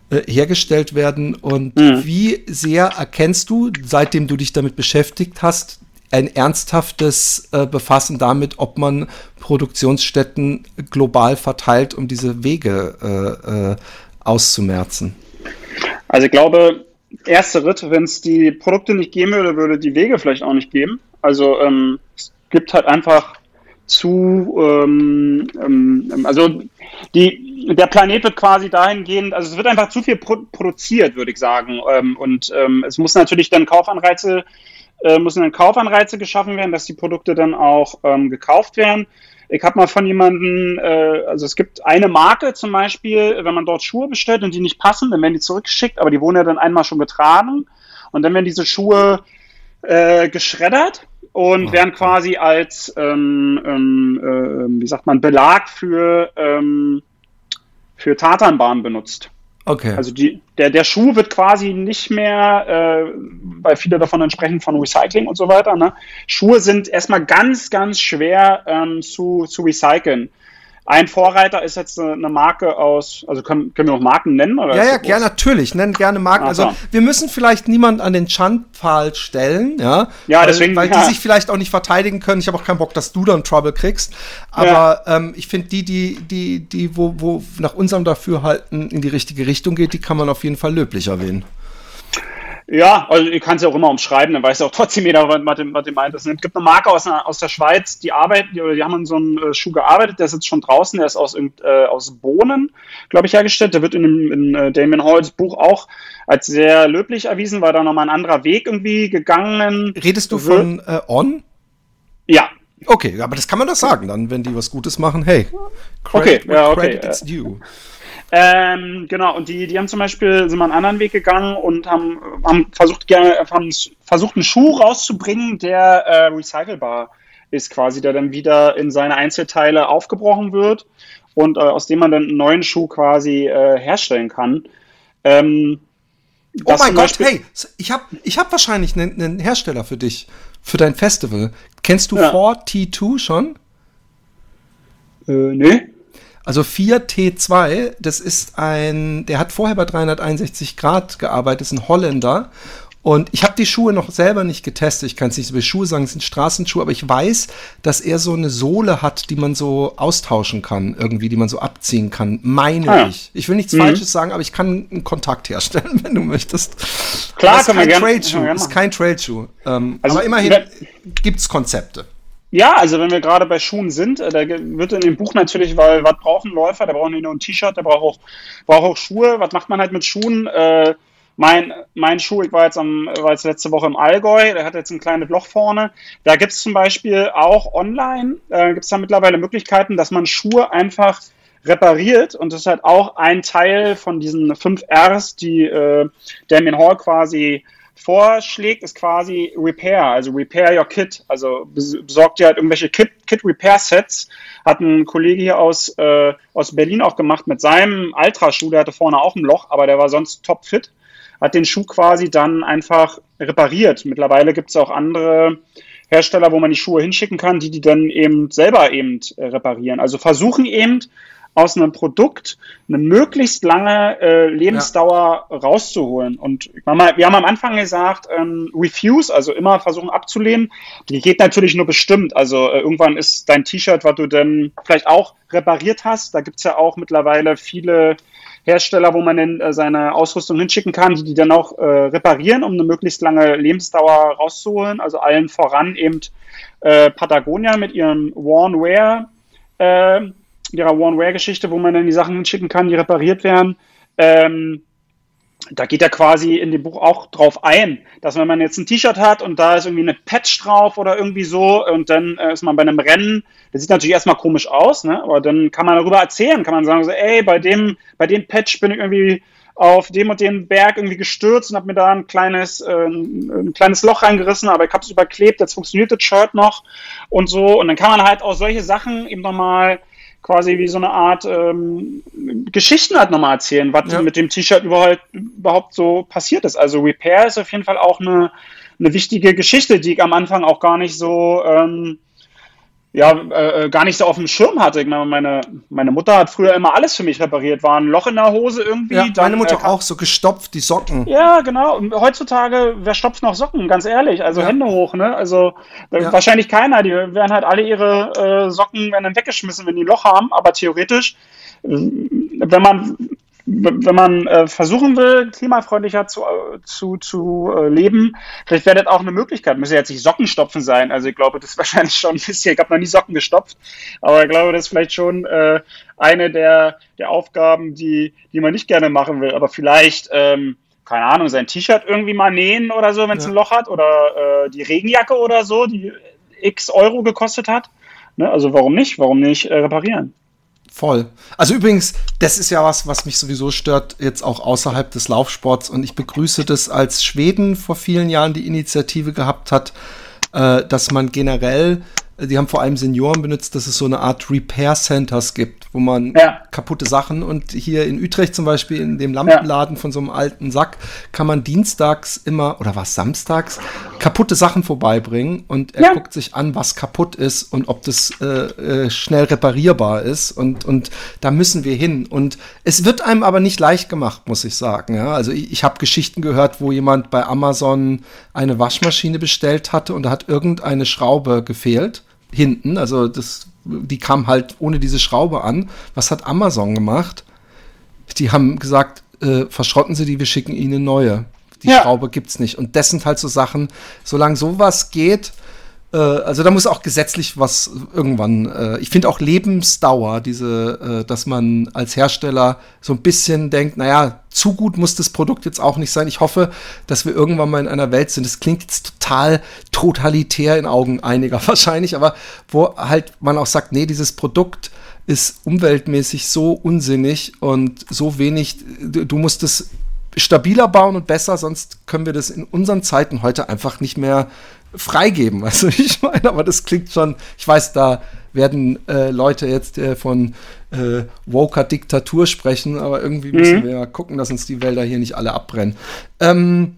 äh, hergestellt werden. Und mhm. wie sehr erkennst du, seitdem du dich damit beschäftigt hast, ein ernsthaftes äh, Befassen damit, ob man Produktionsstätten global verteilt, um diese Wege äh, äh, auszumerzen? Also ich glaube, erster Schritt, wenn es die Produkte nicht geben würde, würde die Wege vielleicht auch nicht geben. Also ähm, es gibt halt einfach zu, ähm, ähm, also die, der Planet wird quasi dahingehend, also es wird einfach zu viel pro produziert, würde ich sagen. Ähm, und ähm, es muss natürlich dann Kaufanreize äh, müssen dann Kaufanreize geschaffen werden, dass die Produkte dann auch ähm, gekauft werden. Ich habe mal von jemandem, äh, also es gibt eine Marke zum Beispiel, wenn man dort Schuhe bestellt und die nicht passen, dann werden die zurückgeschickt, aber die wurden ja dann einmal schon getragen und dann werden diese Schuhe äh, geschreddert und werden quasi als, ähm, ähm, äh, wie sagt man, Belag für, ähm, für Tatanbahn benutzt. Okay. Also die, der, der Schuh wird quasi nicht mehr, äh, weil viele davon entsprechen von Recycling und so weiter. Ne? Schuhe sind erstmal ganz, ganz schwer ähm, zu, zu recyceln. Ein Vorreiter ist jetzt eine Marke aus, also können, können wir noch Marken nennen? Oder ja, ja, gerne, natürlich, nennen gerne Marken. Also wir müssen vielleicht niemanden an den Schandpfahl stellen, ja. Ja, weil, deswegen. Weil ja. die sich vielleicht auch nicht verteidigen können. Ich habe auch keinen Bock, dass du dann Trouble kriegst. Aber ja. ähm, ich finde, die, die, die, die, wo, wo nach unserem Dafürhalten in die richtige Richtung geht, die kann man auf jeden Fall löblich erwähnen. Ja, also ich kann es ja auch immer umschreiben, dann weiß auch trotzdem jeder, was dem, was dem meint. Es gibt eine Marke aus, aus der Schweiz, die arbeiten, die, die haben an so einem äh, Schuh gearbeitet, der ist jetzt schon draußen, der ist aus, äh, aus Bohnen, glaube ich, hergestellt. Der wird in, in, in äh, Damien Halls Buch auch als sehr löblich erwiesen, weil da nochmal ein anderer Weg irgendwie gegangen Redest du wird. von äh, On? Ja. Okay, aber das kann man doch sagen, dann, wenn die was Gutes machen, hey. Credit okay, ja, okay. Credit is due. Ähm, genau, und die, die haben zum Beispiel, sind mal einen anderen Weg gegangen und haben, haben versucht, gerne, haben versucht, einen Schuh rauszubringen, der äh, recycelbar ist, quasi, der dann wieder in seine Einzelteile aufgebrochen wird und äh, aus dem man dann einen neuen Schuh quasi äh, herstellen kann. Ähm, oh mein Gott, hey, ich habe ich hab wahrscheinlich einen, einen, Hersteller für dich, für dein Festival. Kennst du ja. 4T2 schon? Äh, nee. Also 4T2, das ist ein, der hat vorher bei 361 Grad gearbeitet, ist ein Holländer. Und ich habe die Schuhe noch selber nicht getestet. Ich kann es nicht so über Schuhe sagen, es sind Straßenschuhe, aber ich weiß, dass er so eine Sohle hat, die man so austauschen kann, irgendwie, die man so abziehen kann. Meine ah, ich. Ich will nichts mhm. Falsches sagen, aber ich kann einen Kontakt herstellen, wenn du möchtest. Klar, kann man gerne. Trade-Schuh, ist kein Trade-Schuh. Ähm, also, aber immerhin gibt es Konzepte. Ja, also wenn wir gerade bei Schuhen sind, äh, da wird in dem Buch natürlich, weil was brauchen Läufer? Der braucht nicht nur ein T-Shirt, der braucht auch, braucht auch Schuhe. Was macht man halt mit Schuhen? Äh, mein, mein Schuh, ich war jetzt, am, war jetzt letzte Woche im Allgäu, der hat jetzt ein kleines Loch vorne. Da gibt es zum Beispiel auch online, äh, gibt es da mittlerweile Möglichkeiten, dass man Schuhe einfach repariert und das ist halt auch ein Teil von diesen fünf Rs, die äh, Damien Hall quasi vorschlägt, ist quasi Repair, also Repair Your Kit. Also besorgt ihr halt irgendwelche Kit-Repair-Sets. Hat ein Kollege hier aus, äh, aus Berlin auch gemacht mit seinem Ultraschuh, der hatte vorne auch ein Loch, aber der war sonst topfit. Hat den Schuh quasi dann einfach repariert. Mittlerweile gibt es auch andere Hersteller, wo man die Schuhe hinschicken kann, die die dann eben selber eben äh, reparieren. Also versuchen eben aus einem Produkt eine möglichst lange äh, Lebensdauer ja. rauszuholen. Und wir haben am Anfang gesagt, ähm, Refuse, also immer versuchen abzulehnen, die geht natürlich nur bestimmt. Also äh, irgendwann ist dein T-Shirt, was du dann vielleicht auch repariert hast, da gibt's ja auch mittlerweile viele Hersteller, wo man dann äh, seine Ausrüstung hinschicken kann, die die dann auch äh, reparieren, um eine möglichst lange Lebensdauer rauszuholen. Also allen voran eben äh, Patagonia mit ihrem Worn Wear äh, ihrer One-Wear-Geschichte, wo man dann die Sachen hinschicken kann, die repariert werden. Ähm, da geht er quasi in dem Buch auch drauf ein, dass wenn man jetzt ein T-Shirt hat und da ist irgendwie eine Patch drauf oder irgendwie so und dann äh, ist man bei einem Rennen, das sieht natürlich erstmal komisch aus, ne? aber dann kann man darüber erzählen, kann man sagen, so, ey, bei dem, bei dem Patch bin ich irgendwie auf dem und dem Berg irgendwie gestürzt und habe mir da ein kleines, äh, ein kleines Loch reingerissen, aber ich habe es überklebt, jetzt funktioniert das Shirt noch und so. Und dann kann man halt auch solche Sachen eben nochmal quasi wie so eine Art ähm, Geschichten halt nochmal erzählen, was ja. mit dem T-Shirt überhaupt, überhaupt so passiert ist. Also Repair ist auf jeden Fall auch eine, eine wichtige Geschichte, die ich am Anfang auch gar nicht so ähm, ja, äh, gar nicht so auf dem Schirm hatte. Ich meine, meine, meine Mutter hat früher immer alles für mich repariert. War ein Loch in der Hose irgendwie. Ja, dann, meine Mutter äh, auch, so gestopft, die Socken. Ja, genau. Und heutzutage, wer stopft noch Socken? Ganz ehrlich. Also ja. Hände hoch, ne? Also ja. wahrscheinlich keiner. Die werden halt alle ihre äh, Socken werden dann weggeschmissen, wenn die ein Loch haben. Aber theoretisch, äh, wenn man wenn man äh, versuchen will, klimafreundlicher zu, äh, zu, zu äh, leben, vielleicht wäre das auch eine Möglichkeit. Müsste jetzt nicht Sockenstopfen sein. Also ich glaube, das ist wahrscheinlich schon ein bisschen, ich habe noch nie Socken gestopft, aber ich glaube, das ist vielleicht schon äh, eine der, der Aufgaben, die, die man nicht gerne machen will. Aber vielleicht, ähm, keine Ahnung, sein T-Shirt irgendwie mal nähen oder so, wenn es ja. ein Loch hat, oder äh, die Regenjacke oder so, die x Euro gekostet hat. Ne? Also warum nicht? Warum nicht reparieren? Voll. Also übrigens, das ist ja was, was mich sowieso stört, jetzt auch außerhalb des Laufsports. Und ich begrüße das, als Schweden vor vielen Jahren die Initiative gehabt hat, äh, dass man generell die haben vor allem Senioren benutzt, dass es so eine Art Repair Centers gibt, wo man ja. kaputte Sachen und hier in Utrecht zum Beispiel in dem Lampenladen ja. von so einem alten Sack kann man dienstags immer oder was samstags kaputte Sachen vorbeibringen und er ja. guckt sich an, was kaputt ist und ob das äh, äh, schnell reparierbar ist und und da müssen wir hin und es wird einem aber nicht leicht gemacht, muss ich sagen. Also ich, ich habe Geschichten gehört, wo jemand bei Amazon eine Waschmaschine bestellt hatte und da hat irgendeine Schraube gefehlt hinten. Also das, die kam halt ohne diese Schraube an. Was hat Amazon gemacht? Die haben gesagt, äh, verschrotten Sie die, wir schicken Ihnen neue. Die ja. Schraube gibt's nicht. Und das sind halt so Sachen, solange sowas geht, also da muss auch gesetzlich was irgendwann, äh, ich finde auch Lebensdauer, diese, äh, dass man als Hersteller so ein bisschen denkt, naja, zu gut muss das Produkt jetzt auch nicht sein. Ich hoffe, dass wir irgendwann mal in einer Welt sind. Das klingt jetzt total totalitär in Augen einiger wahrscheinlich, aber wo halt man auch sagt, nee, dieses Produkt ist umweltmäßig so unsinnig und so wenig, du, du musst es stabiler bauen und besser, sonst können wir das in unseren Zeiten heute einfach nicht mehr freigeben. Also ich meine, aber das klingt schon, ich weiß, da werden äh, Leute jetzt äh, von äh, Woker Diktatur sprechen, aber irgendwie mhm. müssen wir ja gucken, dass uns die Wälder hier nicht alle abbrennen. Ähm,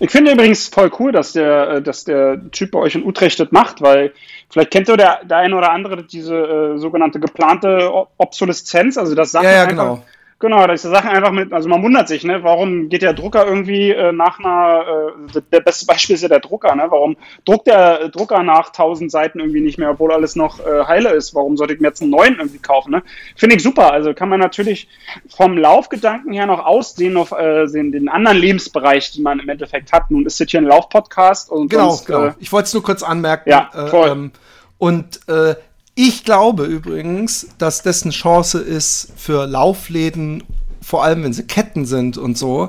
ich finde übrigens voll cool, dass der, äh, dass der Typ bei euch in Utrecht das macht, weil vielleicht kennt ihr der, der eine oder andere diese äh, sogenannte geplante Obsoleszenz, also das Sachen ja, ja, einfach, genau da ist die Sache einfach mit, also man wundert sich, ne, warum geht der Drucker irgendwie äh, nach einer, äh, der beste Beispiel ist ja der Drucker, ne, warum druckt der Drucker nach 1000 Seiten irgendwie nicht mehr, obwohl alles noch äh, heile ist, warum sollte ich mir jetzt einen neuen irgendwie kaufen, ne? Finde ich super, also kann man natürlich vom Laufgedanken her noch ausdehnen auf äh, den, den anderen Lebensbereich, den man im Endeffekt hat. Nun ist das hier ein Laufpodcast und Genau, sonst, genau. Äh, ich wollte es nur kurz anmerken. Ja, äh, voll. Ähm, und äh, ich glaube übrigens, dass das eine Chance ist für Laufläden, vor allem wenn sie Ketten sind und so,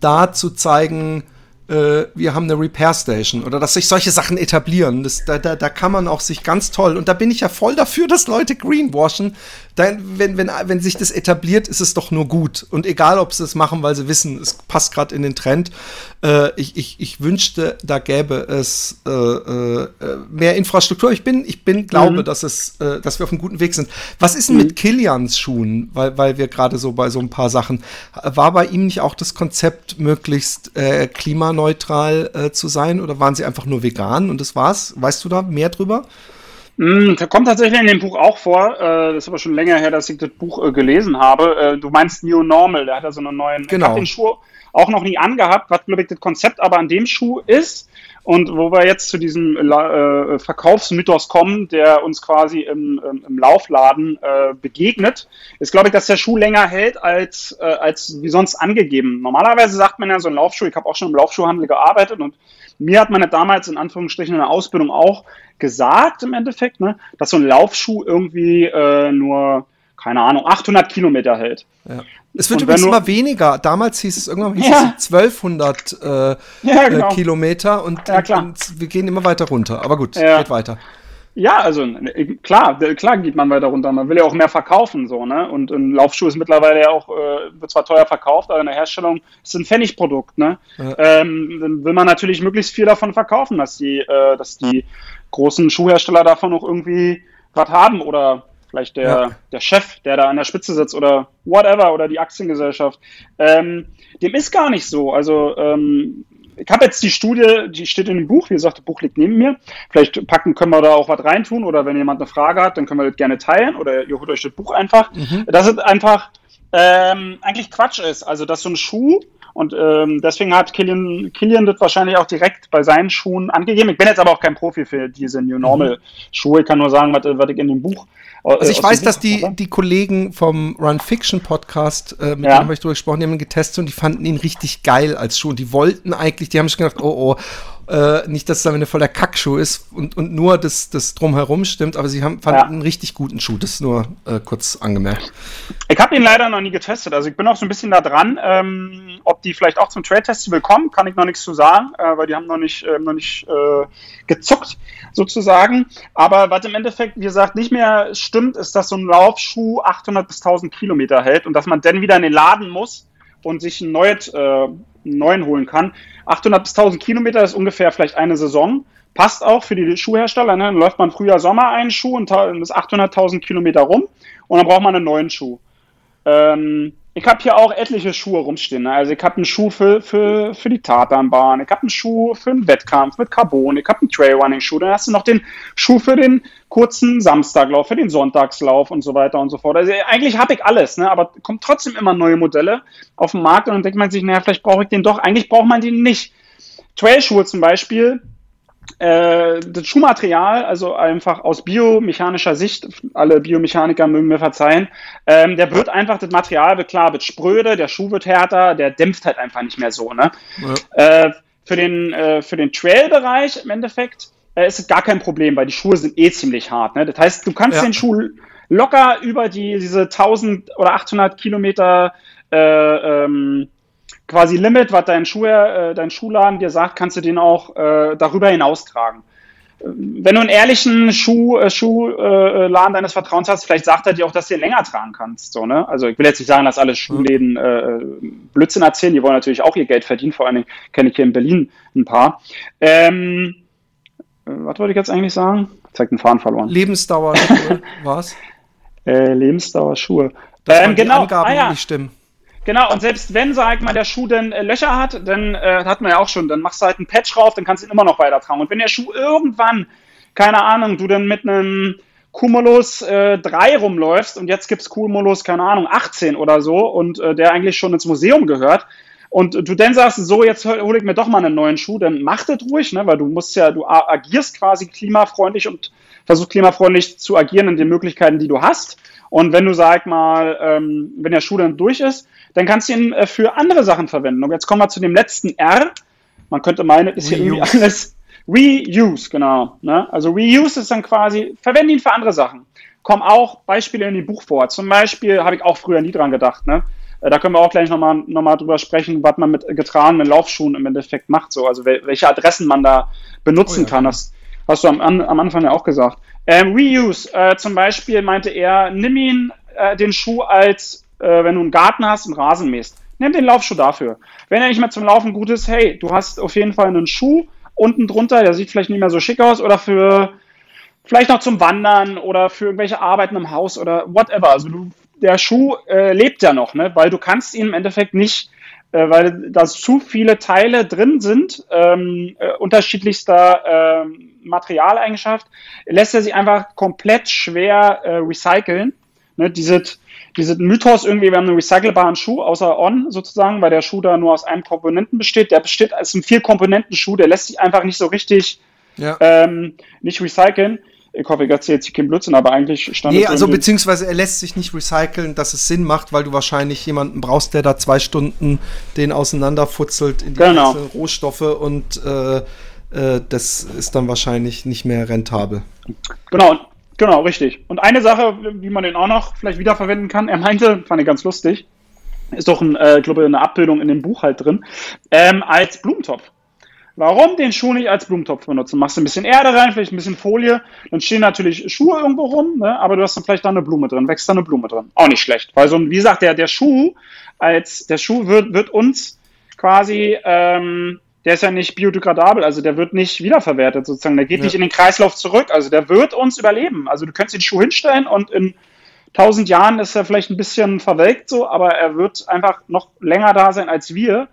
da zu zeigen, äh, wir haben eine Repair Station oder dass sich solche Sachen etablieren. Das, da, da, da kann man auch sich ganz toll, und da bin ich ja voll dafür, dass Leute greenwashen, dann, wenn, wenn, wenn sich das etabliert, ist es doch nur gut. Und egal, ob sie es machen, weil sie wissen, es passt gerade in den Trend. Äh, ich, ich, ich wünschte, da gäbe es äh, äh, mehr Infrastruktur. Ich bin, ich bin, glaube, mhm. dass es, äh, dass wir auf einem guten Weg sind. Was ist denn mhm. mit Kilians Schuhen? Weil, weil wir gerade so bei so ein paar Sachen. War bei ihm nicht auch das Konzept, möglichst äh, klimaneutral äh, zu sein? Oder waren sie einfach nur vegan und das war's? Weißt du da mehr drüber? Mm, das kommt tatsächlich in dem Buch auch vor. Äh, das ist aber schon länger her, dass ich das Buch äh, gelesen habe. Äh, du meinst New Normal, der hat ja so einen neuen. Genau. Ich habe den Schuh auch noch nie angehabt, was, glaube ich, das Konzept aber an dem Schuh ist. Und wo wir jetzt zu diesem äh, Verkaufsmythos kommen, der uns quasi im, im Laufladen äh, begegnet, ist, glaube ich, dass der Schuh länger hält als, äh, als wie sonst angegeben. Normalerweise sagt man ja so ein Laufschuh, ich habe auch schon im Laufschuhhandel gearbeitet und mir hat man ja damals in Anführungsstrichen in der Ausbildung auch gesagt im Endeffekt, ne, dass so ein Laufschuh irgendwie äh, nur, keine Ahnung, 800 Kilometer hält. Ja. Es wird übrigens immer weniger. Damals hieß es irgendwann hieß ja. es 1200 äh, ja, genau. äh, Kilometer und, ja, und, wir gehen immer weiter runter. Aber gut, geht weiter. Ja, also klar, klar geht man weiter runter. Man will ja auch mehr verkaufen, so, ne? Und ein Laufschuh ist mittlerweile ja auch, äh, wird zwar teuer verkauft, aber in der Herstellung ist es ein Pfennigprodukt, ne? Ähm, dann will man natürlich möglichst viel davon verkaufen, dass die, äh, dass die großen Schuhhersteller davon noch irgendwie was haben oder vielleicht der, ja. der Chef, der da an der Spitze sitzt oder whatever oder die Aktiengesellschaft. Ähm, dem ist gar nicht so. Also ähm, ich habe jetzt die Studie, die steht in dem Buch, wie gesagt, das Buch liegt neben mir. Vielleicht packen können wir da auch was reintun oder wenn jemand eine Frage hat, dann können wir das gerne teilen oder ihr holt euch das Buch einfach. Mhm. Dass es einfach ähm, eigentlich Quatsch ist. Also, dass so ein Schuh und ähm, deswegen hat Killian, Killian das wahrscheinlich auch direkt bei seinen Schuhen angegeben. Ich bin jetzt aber auch kein Profi für diese New Normal Schuhe. Ich kann nur sagen, was, was ich in dem Buch also ich weiß, dass die, die Kollegen vom Run Fiction Podcast, äh, mit ja. denen habe ich drüber gesprochen, die haben ihn getestet und die fanden ihn richtig geil als Schuh. Und die wollten eigentlich, die haben sich gedacht, oh oh, äh, nicht, dass es am Ende voller Kackschuh ist und, und nur das, das drumherum stimmt, aber sie haben, fanden ja. einen richtig guten Schuh. Das ist nur äh, kurz angemerkt. Ich habe ihn leider noch nie getestet. Also ich bin auch so ein bisschen da dran. Ähm, ob die vielleicht auch zum Trade Festival kommen, kann ich noch nichts zu sagen, äh, weil die haben noch nicht, äh, noch nicht äh, gezuckt sozusagen. Aber was im Endeffekt, wie gesagt, nicht mehr stimmt, ist, dass so ein Laufschuh 800 bis 1000 Kilometer hält und dass man dann wieder in den Laden muss und sich ein neues, äh, neuen holen kann. 800 bis 1000 Kilometer ist ungefähr vielleicht eine Saison. Passt auch für die Schuhhersteller. Ne? Dann läuft man früher Sommer einen Schuh und ist 800.000 Kilometer rum und dann braucht man einen neuen Schuh. Ähm, ich habe hier auch etliche Schuhe rumstehen. Ne? Also ich habe einen Schuh für, für, für die Tatanbahn, ich habe einen Schuh für einen Wettkampf mit Carbon, ich habe einen Trailrunning-Schuh, dann hast du noch den Schuh für den kurzen Samstaglauf, für den Sonntagslauf und so weiter und so fort. Also eigentlich habe ich alles, ne? aber kommen trotzdem immer neue Modelle auf den Markt und dann denkt man sich, naja, vielleicht brauche ich den doch. Eigentlich braucht man den nicht. Trailschuhe zum Beispiel, äh, das Schuhmaterial, also einfach aus biomechanischer Sicht, alle Biomechaniker mögen mir verzeihen, ähm, der wird einfach, das Material wird klar, wird spröde, der Schuh wird härter, der dämpft halt einfach nicht mehr so. Ne? Ja. Äh, für den, äh, für den Trail-Bereich im Endeffekt äh, ist es gar kein Problem, weil die Schuhe sind eh ziemlich hart. Ne? Das heißt, du kannst ja. den Schuh locker über die, diese 1000 oder 800 Kilometer äh, ähm, quasi Limit, was dein, Schuh, äh, dein Schuhladen dir sagt, kannst du den auch äh, darüber hinaus tragen. Wenn du einen ehrlichen Schuh, äh, Schuhladen deines Vertrauens hast, vielleicht sagt er dir auch, dass du den länger tragen kannst. So, ne? Also ich will jetzt nicht sagen, dass alle Schuhläden äh, Blödsinn erzählen, die wollen natürlich auch ihr Geld verdienen, vor allen Dingen kenne ich hier in Berlin ein paar. Ähm, äh, was wollte ich jetzt eigentlich sagen? Zeigt einen Faden verloren. Lebensdauer was? Äh, Lebensdauer Schuhe. Dass ähm, genau. Angaben ah, ja. nicht stimmen. Genau, und selbst wenn, sag mal, der Schuh dann äh, Löcher hat, dann äh, hat man ja auch schon, dann machst du halt einen Patch drauf, dann kannst du ihn immer noch weiter tragen. Und wenn der Schuh irgendwann, keine Ahnung, du dann mit einem Cumulus äh, 3 rumläufst und jetzt gibt's Cumulus, keine Ahnung, 18 oder so und äh, der eigentlich schon ins Museum gehört, und du dann sagst, so, jetzt hole ich mir doch mal einen neuen Schuh, dann mach das ruhig, ne? weil du musst ja, du agierst quasi klimafreundlich und versuchst klimafreundlich zu agieren in den Möglichkeiten, die du hast. Und wenn du, sag mal, ähm, wenn der Schuh dann durch ist, dann kannst du ihn äh, für andere Sachen verwenden. Und jetzt kommen wir zu dem letzten R. Man könnte meinen, ist hier irgendwie alles Reuse, genau. Ne? Also Reuse ist dann quasi, verwende ihn für andere Sachen. Kommen auch Beispiele in dem Buch vor. Zum Beispiel habe ich auch früher nie dran gedacht. Ne? Äh, da können wir auch gleich nochmal noch mal drüber sprechen, was man mit getragenen Laufschuhen im Endeffekt macht. So. Also welche Adressen man da benutzen oh ja. kann. Das hast du am, am Anfang ja auch gesagt. Ähm, Reuse, äh, zum Beispiel meinte er, nimm ihn äh, den Schuh als, äh, wenn du einen Garten hast und Rasen mähst. Nimm den Laufschuh dafür. Wenn er nicht mehr zum Laufen gut ist, hey, du hast auf jeden Fall einen Schuh unten drunter, der sieht vielleicht nicht mehr so schick aus oder für vielleicht noch zum Wandern oder für irgendwelche Arbeiten im Haus oder whatever. Also du, der Schuh äh, lebt ja noch, ne? weil du kannst ihn im Endeffekt nicht äh, weil da zu viele Teile drin sind, ähm, äh, unterschiedlichster äh, Materialeigenschaft, lässt er sich einfach komplett schwer äh, recyceln. Ne, diese, diese Mythos irgendwie, wir haben einen recycelbaren Schuh, außer On sozusagen, weil der Schuh da nur aus einem Komponenten besteht. Der besteht als ein Vier-Komponenten-Schuh, der lässt sich einfach nicht so richtig ja. ähm, nicht recyceln. Ich ich jetzt hier keinen Blödsinn, aber eigentlich stand Nee, also beziehungsweise er lässt sich nicht recyceln, dass es Sinn macht, weil du wahrscheinlich jemanden brauchst, der da zwei Stunden den auseinanderfutzelt in die genau. einzelnen Rohstoffe und äh, äh, das ist dann wahrscheinlich nicht mehr rentabel. Genau, genau, richtig. Und eine Sache, wie man den auch noch vielleicht wiederverwenden kann, er meinte, fand ich ganz lustig, ist doch, ein, äh, glaube eine Abbildung in dem Buch halt drin, ähm, als Blumentopf. Warum den Schuh nicht als Blumentopf benutzen? Machst du ein bisschen Erde rein, vielleicht ein bisschen Folie, dann stehen natürlich Schuhe irgendwo rum, ne? aber du hast dann vielleicht da eine Blume drin, wächst da eine Blume drin. Auch nicht schlecht. Weil so, wie gesagt, der, der Schuh, als der Schuh wird, wird uns quasi, ähm, der ist ja nicht biodegradabel, also der wird nicht wiederverwertet sozusagen, der geht ja. nicht in den Kreislauf zurück, also der wird uns überleben. Also du könntest den Schuh hinstellen und in tausend Jahren ist er vielleicht ein bisschen verwelkt so, aber er wird einfach noch länger da sein als wir.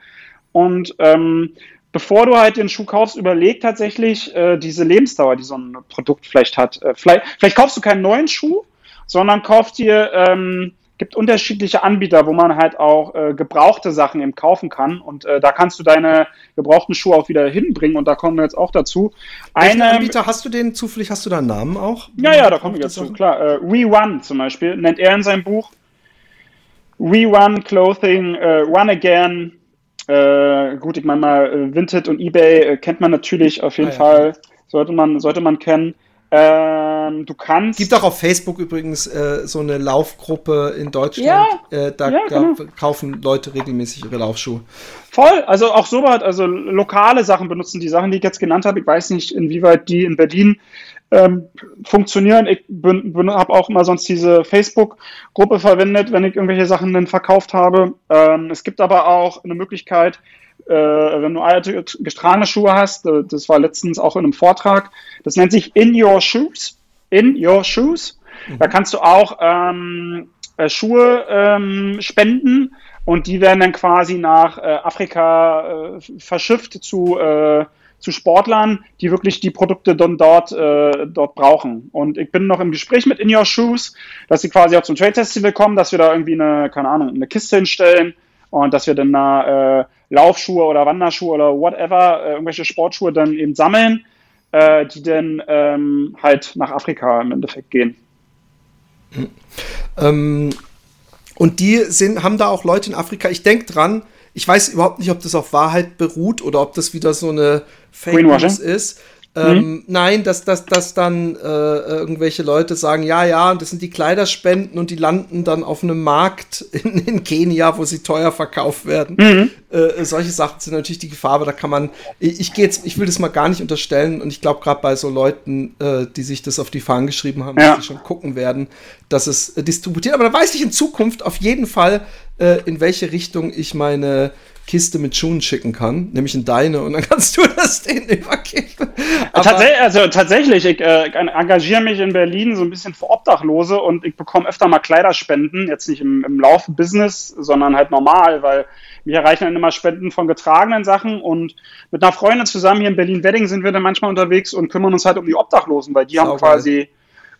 Und ähm, bevor du halt den Schuh kaufst, überleg tatsächlich äh, diese Lebensdauer, die so ein Produkt vielleicht hat. Äh, vielleicht, vielleicht kaufst du keinen neuen Schuh, sondern kaufst dir, ähm, gibt unterschiedliche Anbieter, wo man halt auch äh, gebrauchte Sachen eben kaufen kann. Und äh, da kannst du deine gebrauchten Schuhe auch wieder hinbringen. Und da kommen wir jetzt auch dazu. Welchen Eine, Anbieter hast du den zufällig? Hast du da einen Namen auch? Ja, ja, da komme ich jetzt zu. Klar, äh, We zum Beispiel nennt er in seinem Buch. We Clothing, äh, Run Again, äh, gut, ich meine mal, äh, Vinted und eBay äh, kennt man natürlich auf jeden ah, ja, Fall. Sollte man, sollte man kennen. Ähm, du kannst. Gibt auch auf Facebook übrigens äh, so eine Laufgruppe in Deutschland. Ja, äh, da, ja, genau. da, kaufen Leute regelmäßig ihre Laufschuhe. Voll, also auch sowas, also lokale Sachen benutzen die Sachen, die ich jetzt genannt habe. Ich weiß nicht, inwieweit die in Berlin ähm, funktionieren. Ich habe auch immer sonst diese Facebook-Gruppe verwendet, wenn ich irgendwelche Sachen dann verkauft habe. Ähm, es gibt aber auch eine Möglichkeit, äh, wenn du alte getragene Schuhe hast, äh, das war letztens auch in einem Vortrag, das nennt sich In Your Shoes. In Your Shoes. Mhm. Da kannst du auch ähm, äh, Schuhe ähm, spenden und die werden dann quasi nach äh, Afrika äh, verschifft zu, äh, zu Sportlern, die wirklich die Produkte dann dort, äh, dort brauchen. Und ich bin noch im Gespräch mit In Your Shoes, dass sie quasi auch zum Trade Festival kommen, dass wir da irgendwie eine, keine Ahnung, eine Kiste hinstellen und dass wir dann da äh, Laufschuhe oder Wanderschuhe oder whatever, äh, irgendwelche Sportschuhe dann eben sammeln, äh, die dann ähm, halt nach Afrika im Endeffekt gehen. Ähm, und die sind, haben da auch Leute in Afrika, ich denke dran, ich weiß überhaupt nicht, ob das auf Wahrheit beruht oder ob das wieder so eine Fake News ist. Ähm, mhm. Nein, dass, dass, dass dann äh, irgendwelche Leute sagen, ja, ja, das sind die Kleiderspenden und die landen dann auf einem Markt in, in Kenia, wo sie teuer verkauft werden. Mhm. Äh, solche Sachen sind natürlich die Gefahr, aber da kann man, ich, ich gehe jetzt, ich will das mal gar nicht unterstellen und ich glaube gerade bei so Leuten, äh, die sich das auf die Fahnen geschrieben haben, ja. dass sie schon gucken werden, dass es äh, distributiert. Aber da weiß ich in Zukunft auf jeden Fall, äh, in welche Richtung ich meine Kiste mit Schuhen schicken kann, nämlich in deine, und dann kannst du das denen übergeben. Tatsächlich, also tatsächlich, ich äh, engagiere mich in Berlin so ein bisschen für Obdachlose und ich bekomme öfter mal Kleiderspenden, jetzt nicht im, im Lauf-Business, sondern halt normal, weil mich erreichen dann immer Spenden von getragenen Sachen und mit einer Freundin zusammen hier in Berlin-Wedding sind wir dann manchmal unterwegs und kümmern uns halt um die Obdachlosen, weil die haben quasi.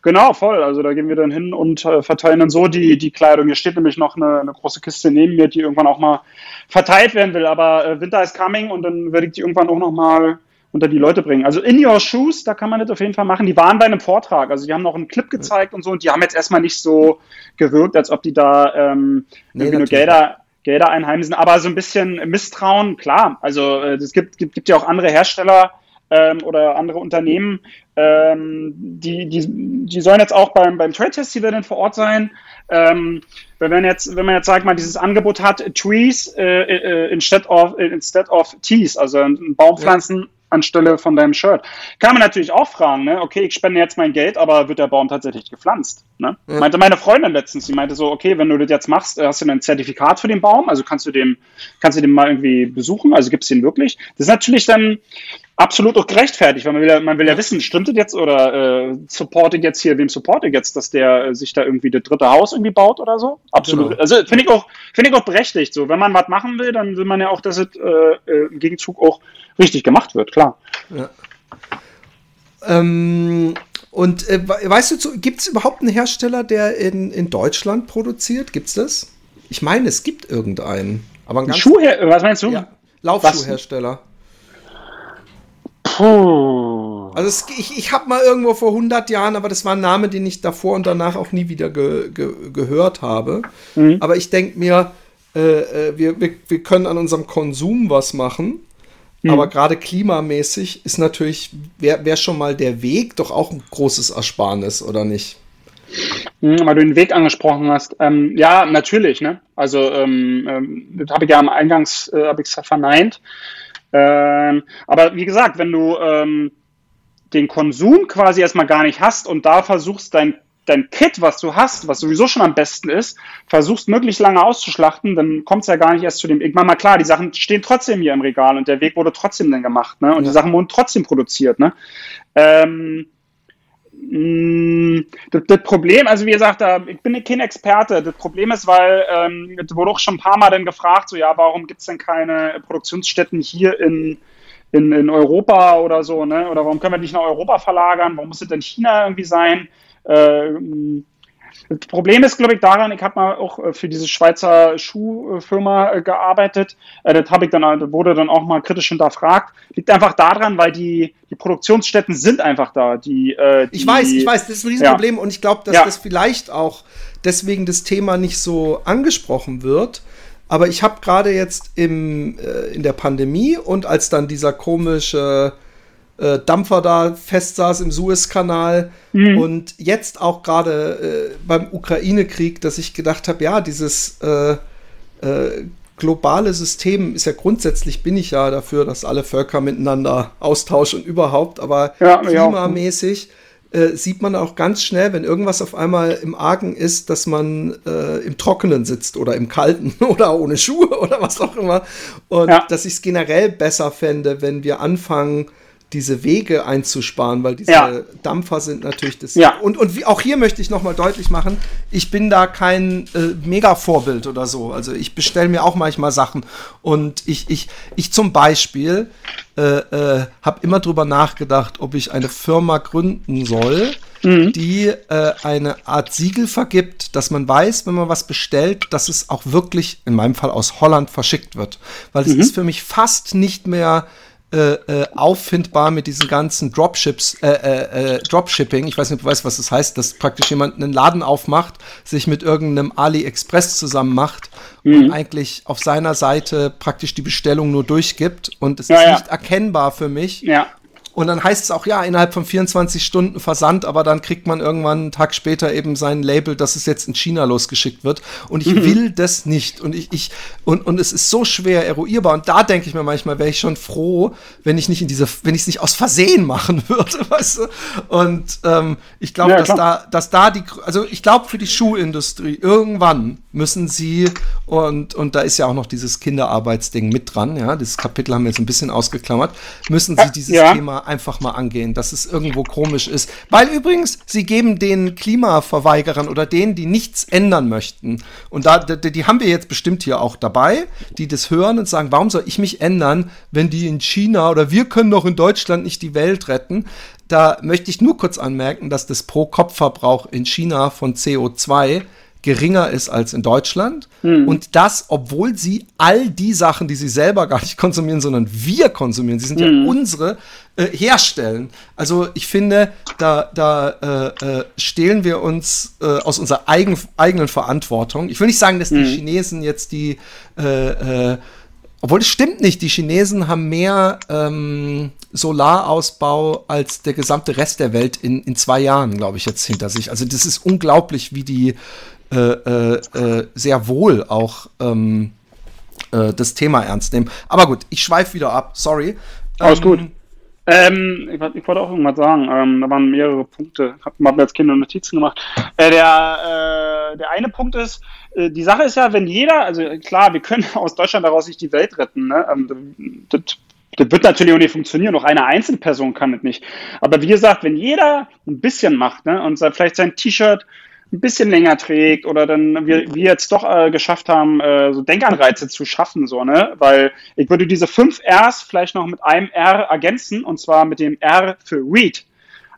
Genau, voll. Also da gehen wir dann hin und äh, verteilen dann so die, die Kleidung. Hier steht nämlich noch eine, eine große Kiste neben mir, die irgendwann auch mal verteilt werden will. Aber äh, Winter is coming und dann werde ich die irgendwann auch noch mal unter die Leute bringen. Also in your shoes, da kann man das auf jeden Fall machen. Die waren bei einem Vortrag, also die haben noch einen Clip gezeigt und so und die haben jetzt erstmal nicht so gewirkt, als ob die da ähm, nee, irgendwie nur Gelder, Gelder einheimsen, aber so ein bisschen Misstrauen, klar. Also äh, es gibt, gibt, gibt ja auch andere Hersteller, ähm, oder andere Unternehmen, ähm, die, die, die sollen jetzt auch beim, beim Trade Festival dann vor Ort sein. Ähm, wenn man jetzt, wenn man jetzt sagt mal dieses Angebot hat, Trees äh, äh, instead of instead of Tees, also Baumpflanzen ja anstelle von deinem Shirt. Kann man natürlich auch fragen, ne? okay, ich spende jetzt mein Geld, aber wird der Baum tatsächlich gepflanzt? Ne? Ja. Meinte meine Freundin letztens, sie meinte so, okay, wenn du das jetzt machst, äh, hast du ein Zertifikat für den Baum, also kannst du dem, kannst du den mal irgendwie besuchen, also gibt es den wirklich? Das ist natürlich dann absolut auch gerechtfertigt, weil man will ja, man will ja wissen, stimmt das jetzt oder äh, supportet jetzt hier, wem supportet jetzt, dass der äh, sich da irgendwie das dritte Haus irgendwie baut oder so? Absolut. Genau. Also finde ich auch, finde ich auch berechtigt. So, wenn man was machen will, dann will man ja auch, dass es äh, äh im Gegenzug auch richtig gemacht wird, klar. Ja. Ähm, und äh, weißt du, gibt es überhaupt einen Hersteller, der in, in Deutschland produziert? Gibt es das? Ich meine, es gibt irgendeinen. Aber ein Schuhher was meinst du? Ja, Laufschuhhersteller. Puh. Also es, ich, ich habe mal irgendwo vor 100 Jahren, aber das war ein Name, den ich davor und danach auch nie wieder ge, ge, gehört habe. Mhm. Aber ich denke mir, äh, äh, wir, wir, wir können an unserem Konsum was machen. Mhm. Aber gerade klimamäßig ist natürlich, wäre wär schon mal der Weg doch auch ein großes Ersparnis, oder nicht? Mhm, weil du den Weg angesprochen hast. Ähm, ja, natürlich. Ne? Also ähm, ähm, das habe ich ja am Eingangs äh, ich verneint. Ähm, aber wie gesagt, wenn du ähm, den Konsum quasi erstmal gar nicht hast und da versuchst, dein dein Kit, was du hast, was sowieso schon am besten ist, versuchst möglichst lange auszuschlachten, dann kommt es ja gar nicht erst zu dem. Ich meine mal klar, die Sachen stehen trotzdem hier im Regal und der Weg wurde trotzdem dann gemacht, ne? Und ja. die Sachen wurden trotzdem produziert, ne? Ähm, das, das, Problem, also wie gesagt, ich bin kein Experte. Das Problem ist, weil ähm, wurde auch schon ein paar Mal dann gefragt, so ja, warum gibt es denn keine Produktionsstätten hier in, in, in Europa oder so, ne? Oder warum können wir nicht nach Europa verlagern? Warum muss es denn China irgendwie sein? Äh, das Problem ist, glaube ich, daran, ich habe mal auch äh, für diese Schweizer Schuhfirma äh, gearbeitet. Das habe ich dann, wurde dann auch mal kritisch hinterfragt. Liegt einfach daran, weil die, die Produktionsstätten sind einfach da. Die, die ich weiß, ich weiß, das ist ein Riesenproblem ja. und ich glaube, dass ja. das vielleicht auch deswegen das Thema nicht so angesprochen wird. Aber ich habe gerade jetzt im, äh, in der Pandemie und als dann dieser komische äh, Dampfer da fest saß im Suezkanal mhm. und jetzt auch gerade äh, beim Ukraine-Krieg, dass ich gedacht habe, ja, dieses äh, äh, globale System ist ja grundsätzlich, bin ich ja dafür, dass alle Völker miteinander austauschen und überhaupt, aber ja, klimamäßig äh, sieht man auch ganz schnell, wenn irgendwas auf einmal im Argen ist, dass man äh, im Trockenen sitzt oder im Kalten oder ohne Schuhe oder was auch immer. Und ja. dass ich es generell besser fände, wenn wir anfangen, diese Wege einzusparen, weil diese ja. Dampfer sind natürlich das. Ja. Und, und wie, auch hier möchte ich nochmal deutlich machen, ich bin da kein äh, Mega-Vorbild oder so. Also ich bestelle mir auch manchmal Sachen und ich, ich, ich zum Beispiel äh, äh, habe immer drüber nachgedacht, ob ich eine Firma gründen soll, mhm. die äh, eine Art Siegel vergibt, dass man weiß, wenn man was bestellt, dass es auch wirklich, in meinem Fall aus Holland, verschickt wird. Weil es mhm. ist für mich fast nicht mehr äh, äh, auffindbar mit diesen ganzen Dropships, äh, äh, äh, Dropshipping. Ich weiß nicht, ob du weißt, was das heißt, dass praktisch jemand einen Laden aufmacht, sich mit irgendeinem AliExpress zusammen macht mhm. und eigentlich auf seiner Seite praktisch die Bestellung nur durchgibt und es ja, ist ja. nicht erkennbar für mich. Ja. Und dann heißt es auch, ja, innerhalb von 24 Stunden Versand, aber dann kriegt man irgendwann einen Tag später eben sein Label, dass es jetzt in China losgeschickt wird. Und ich mhm. will das nicht. Und ich, ich, und, und es ist so schwer eruierbar. Und da denke ich mir manchmal, wäre ich schon froh, wenn ich nicht in diese, wenn ich es nicht aus Versehen machen würde, weißt du? Und ähm, ich glaube, ja, dass da, dass da die, also ich glaube für die Schuhindustrie, irgendwann müssen sie, und, und da ist ja auch noch dieses Kinderarbeitsding mit dran, ja, dieses Kapitel haben wir jetzt ein bisschen ausgeklammert, müssen sie dieses ja. Thema einfach mal angehen, dass es irgendwo komisch ist. Weil übrigens, sie geben den Klimaverweigerern oder denen, die nichts ändern möchten, und da, die, die haben wir jetzt bestimmt hier auch dabei, die das hören und sagen, warum soll ich mich ändern, wenn die in China oder wir können doch in Deutschland nicht die Welt retten? Da möchte ich nur kurz anmerken, dass das Pro-Kopf-Verbrauch in China von CO2 geringer ist als in Deutschland. Hm. Und das, obwohl sie all die Sachen, die sie selber gar nicht konsumieren, sondern wir konsumieren, sie sind hm. ja unsere, äh, herstellen. Also ich finde, da, da äh, äh, stehlen wir uns äh, aus unserer eigen, eigenen Verantwortung. Ich will nicht sagen, dass hm. die Chinesen jetzt die äh, äh, obwohl es stimmt nicht, die Chinesen haben mehr ähm, Solarausbau als der gesamte Rest der Welt in, in zwei Jahren, glaube ich, jetzt hinter sich. Also das ist unglaublich, wie die äh, äh, äh, sehr wohl auch ähm, äh, das Thema ernst nehmen. Aber gut, ich schweife wieder ab, sorry. Alles ähm, gut. Ähm, ich, ich, wollte auch irgendwas sagen. Ähm, da waren mehrere Punkte. Ich habe mir jetzt keine Notizen gemacht. Äh, der, äh, der eine Punkt ist, äh, die Sache ist ja, wenn jeder, also klar, wir können aus Deutschland daraus nicht die Welt retten. Ne? Ähm, das, das wird natürlich auch nicht funktionieren. Auch eine Einzelperson kann das nicht. Aber wie gesagt, wenn jeder ein bisschen macht ne, und vielleicht sein T-Shirt ein bisschen länger trägt oder dann wir, wir jetzt doch äh, geschafft haben, äh, so Denkanreize zu schaffen, so, ne? Weil ich würde diese fünf Rs vielleicht noch mit einem R ergänzen und zwar mit dem R für Read.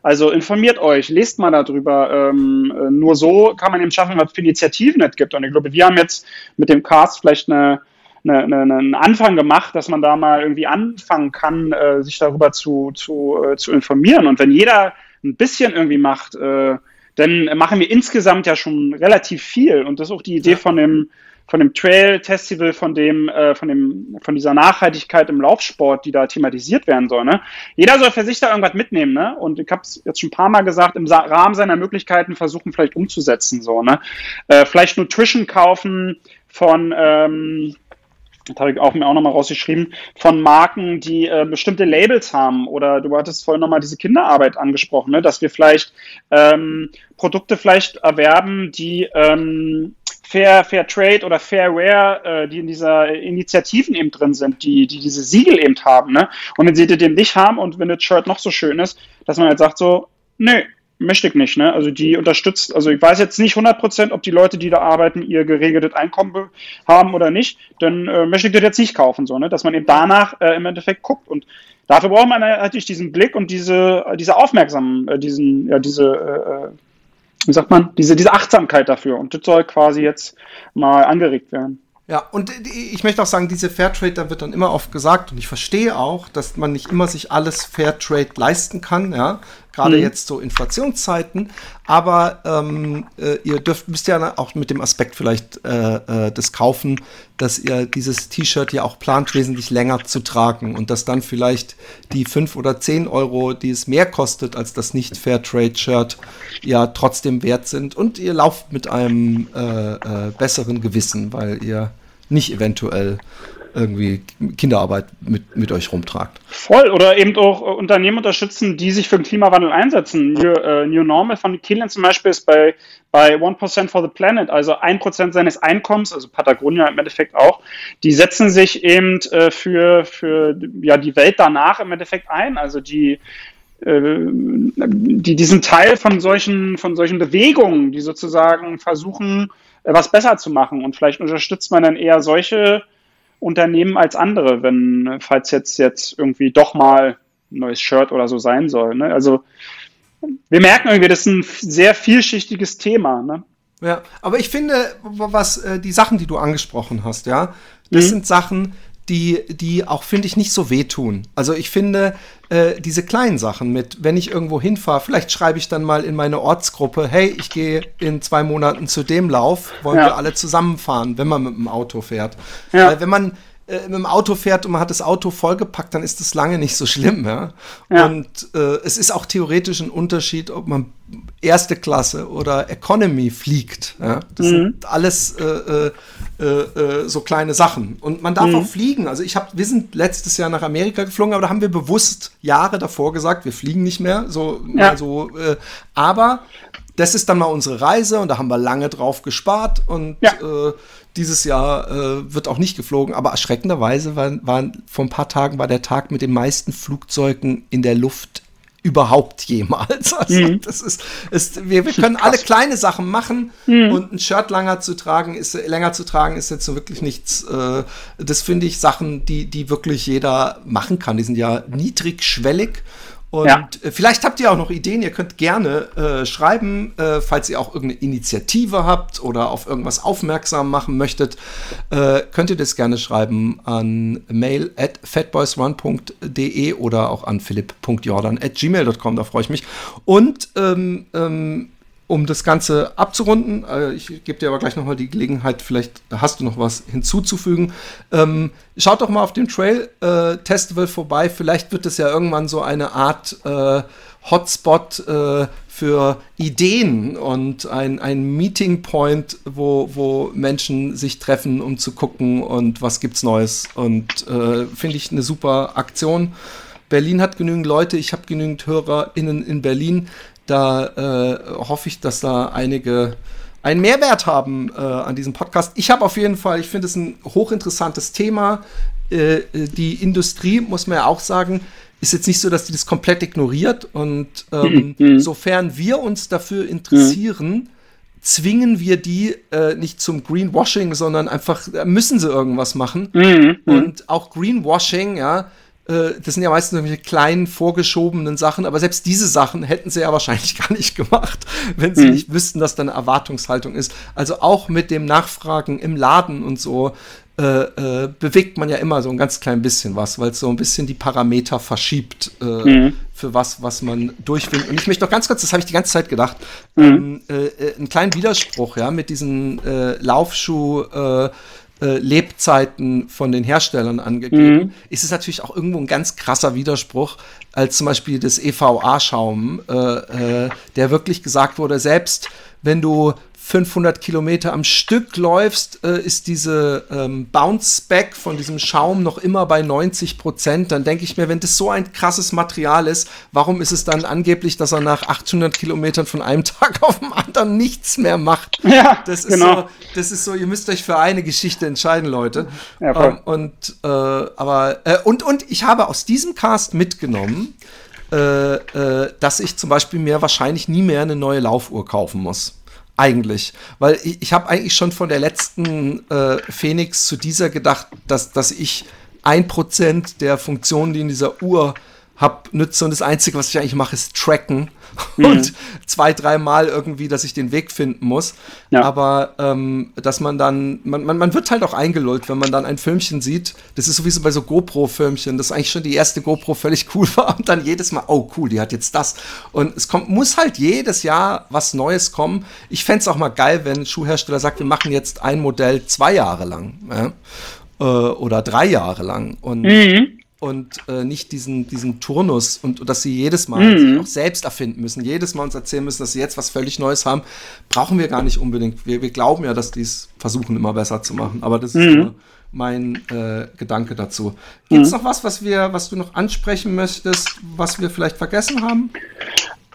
Also informiert euch, lest mal darüber. Ähm, äh, nur so kann man eben schaffen, was für Initiativen es gibt. Und ich glaube, wir haben jetzt mit dem Cast vielleicht eine, eine, eine, einen Anfang gemacht, dass man da mal irgendwie anfangen kann, äh, sich darüber zu, zu, äh, zu informieren. Und wenn jeder ein bisschen irgendwie macht, äh, dann machen wir insgesamt ja schon relativ viel. Und das ist auch die Idee ja. von dem, von dem Trail-Festival, von dem, äh, von dem, von dieser Nachhaltigkeit im Laufsport, die da thematisiert werden soll. Ne? Jeder soll für sich da irgendwas mitnehmen, ne? Und ich habe es jetzt schon ein paar Mal gesagt, im Rahmen seiner Möglichkeiten versuchen, vielleicht umzusetzen, so, ne? Äh, vielleicht Nutrition kaufen von ähm, das habe ich auch mir auch nochmal rausgeschrieben, von Marken, die äh, bestimmte Labels haben. Oder du hattest vorhin nochmal diese Kinderarbeit angesprochen, ne? dass wir vielleicht ähm, Produkte vielleicht erwerben, die ähm, Fair, Fair Trade oder Fair Wear, äh, die in dieser Initiativen eben drin sind, die, die diese Siegel eben haben. Ne? Und wenn sie den nicht haben und wenn das Shirt noch so schön ist, dass man halt sagt so, nö, möchte ich nicht. Ne? Also die unterstützt, also ich weiß jetzt nicht 100%, ob die Leute, die da arbeiten, ihr geregeltes Einkommen haben oder nicht, dann äh, möchte ich das jetzt nicht kaufen, so, ne? dass man eben danach äh, im Endeffekt guckt. Und dafür braucht man natürlich diesen Blick und diese, diese Aufmerksamkeit, äh, diesen, ja, diese, äh, äh, wie sagt man, diese, diese Achtsamkeit dafür. Und das soll quasi jetzt mal angeregt werden. Ja, und ich möchte auch sagen, diese Fairtrade, da wird dann immer oft gesagt, und ich verstehe auch, dass man nicht immer sich alles Fairtrade leisten kann, ja gerade mhm. jetzt so Inflationszeiten. Aber ähm, äh, ihr dürft, müsst ja auch mit dem Aspekt vielleicht äh, äh, des Kaufen, dass ihr dieses T-Shirt ja auch plant, wesentlich länger zu tragen und dass dann vielleicht die 5 oder 10 Euro, die es mehr kostet als das nicht Fairtrade-Shirt, ja trotzdem wert sind und ihr lauft mit einem äh, äh, besseren Gewissen, weil ihr nicht eventuell irgendwie Kinderarbeit mit, mit euch rumtragt. Voll. Oder eben auch Unternehmen unterstützen, die sich für den Klimawandel einsetzen. New, äh, New Normal von Kilian zum Beispiel ist bei, bei 1% for the Planet, also 1% seines Einkommens, also Patagonia im Endeffekt auch, die setzen sich eben äh, für, für ja, die Welt danach im Endeffekt ein. Also die äh, die diesen Teil von solchen, von solchen Bewegungen, die sozusagen versuchen, äh, was besser zu machen. Und vielleicht unterstützt man dann eher solche Unternehmen als andere, wenn, falls jetzt, jetzt irgendwie doch mal ein neues Shirt oder so sein soll. Ne? Also wir merken irgendwie, das ist ein sehr vielschichtiges Thema. Ne? Ja, aber ich finde, was äh, die Sachen, die du angesprochen hast, ja, das mhm. sind Sachen, die, die auch, finde ich, nicht so wehtun. Also ich finde, äh, diese kleinen Sachen mit, wenn ich irgendwo hinfahre, vielleicht schreibe ich dann mal in meine Ortsgruppe, hey, ich gehe in zwei Monaten zu dem Lauf, wollen ja. wir alle zusammenfahren, wenn man mit dem Auto fährt. Ja. Weil wenn man äh, mit dem Auto fährt und man hat das Auto vollgepackt, dann ist das lange nicht so schlimm. Ja? ja. Und äh, es ist auch theoretisch ein Unterschied, ob man erste Klasse oder Economy fliegt. Ja? Das mhm. sind alles äh, äh, äh, äh, so kleine Sachen. Und man darf mhm. auch fliegen. Also ich habe, wir sind letztes Jahr nach Amerika geflogen, aber da haben wir bewusst Jahre davor gesagt, wir fliegen nicht mehr. So, ja. so aber das ist dann mal unsere Reise und da haben wir lange drauf gespart und ja. äh, dieses Jahr äh, wird auch nicht geflogen, aber erschreckenderweise war, war, vor ein paar Tagen war der Tag mit den meisten Flugzeugen in der Luft überhaupt jemals. Also mhm. das ist, ist wir, wir können alle kleine Sachen machen mhm. und ein Shirt länger zu tragen ist länger zu tragen ist jetzt so wirklich nichts. Äh, das finde ich Sachen, die die wirklich jeder machen kann. Die sind ja niedrigschwellig und ja. Äh, vielleicht habt ihr auch noch Ideen. Ihr könnt gerne äh, schreiben, äh, falls ihr auch irgendeine Initiative habt oder auf irgendwas aufmerksam machen möchtet. Äh, könnt ihr das gerne schreiben an mail at fatboysrun.de oder auch an philipp.jordan at gmail.com. Da freue ich mich. Und ähm, ähm, um das Ganze abzurunden, äh, ich gebe dir aber gleich nochmal die Gelegenheit, vielleicht hast du noch was hinzuzufügen. Ähm, schaut doch mal auf dem Trail äh, vorbei. Vielleicht wird es ja irgendwann so eine Art äh, Hotspot äh, für Ideen und ein, ein Meeting Point, wo, wo Menschen sich treffen, um zu gucken und was gibt's Neues. Und äh, finde ich eine super Aktion. Berlin hat genügend Leute, ich habe genügend HörerInnen in Berlin da äh, hoffe ich, dass da einige einen Mehrwert haben äh, an diesem Podcast. Ich habe auf jeden Fall, ich finde es ein hochinteressantes Thema. Äh, die Industrie, muss man ja auch sagen, ist jetzt nicht so, dass die das komplett ignoriert. Und ähm, mhm. sofern wir uns dafür interessieren, mhm. zwingen wir die äh, nicht zum Greenwashing, sondern einfach müssen sie irgendwas machen. Mhm. Und auch Greenwashing, ja, äh, das sind ja meistens irgendwelche kleinen vorgeschobenen Sachen, aber selbst diese Sachen hätten sie ja wahrscheinlich gar nicht gemacht, wenn sie mhm. nicht wüssten, dass da eine Erwartungshaltung ist. Also auch mit dem Nachfragen im Laden und so äh, äh, bewegt man ja immer so ein ganz klein bisschen was, weil es so ein bisschen die Parameter verschiebt äh, mhm. für was, was man durchfindet. Und ich möchte noch ganz kurz, das habe ich die ganze Zeit gedacht, mhm. ähm, äh, einen kleinen Widerspruch, ja, mit diesen äh, Laufschuh äh, Lebzeiten von den Herstellern angegeben, mhm. ist es natürlich auch irgendwo ein ganz krasser Widerspruch, als zum Beispiel das EVA-Schaum, äh, äh, der wirklich gesagt wurde, selbst wenn du 500 Kilometer am Stück läufst, äh, ist diese ähm, Bounce Back von diesem Schaum noch immer bei 90 Prozent. Dann denke ich mir, wenn das so ein krasses Material ist, warum ist es dann angeblich, dass er nach 800 Kilometern von einem Tag auf den anderen nichts mehr macht? Ja, das ist genau. so, das ist so, ihr müsst euch für eine Geschichte entscheiden, Leute. Ja, ähm, und äh, aber äh, und und ich habe aus diesem Cast mitgenommen, äh, äh, dass ich zum Beispiel mir wahrscheinlich nie mehr eine neue Laufuhr kaufen muss. Eigentlich. Weil ich, ich habe eigentlich schon von der letzten äh, Phoenix zu dieser gedacht, dass, dass ich ein Prozent der Funktionen, die in dieser Uhr hab, nütze und das Einzige, was ich eigentlich mache, ist tracken mhm. und zwei, dreimal irgendwie, dass ich den Weg finden muss. Ja. Aber ähm, dass man dann, man, man, man wird halt auch eingelullt, wenn man dann ein Filmchen sieht. Das ist sowieso bei so GoPro-Filmchen, das eigentlich schon die erste GoPro völlig cool war und dann jedes Mal, oh cool, die hat jetzt das. Und es kommt, muss halt jedes Jahr was Neues kommen. Ich fände es auch mal geil, wenn ein Schuhhersteller sagt, wir machen jetzt ein Modell zwei Jahre lang. Ja? Äh, oder drei Jahre lang. Und mhm und äh, nicht diesen, diesen Turnus und, dass sie jedes Mal mhm. auch selbst erfinden müssen, jedes Mal uns erzählen müssen, dass sie jetzt was völlig Neues haben, brauchen wir gar nicht unbedingt. Wir, wir glauben ja, dass die es versuchen, immer besser zu machen. Aber das mhm. ist mein äh, Gedanke dazu. Gibt es mhm. noch was, was wir, was du noch ansprechen möchtest, was wir vielleicht vergessen haben?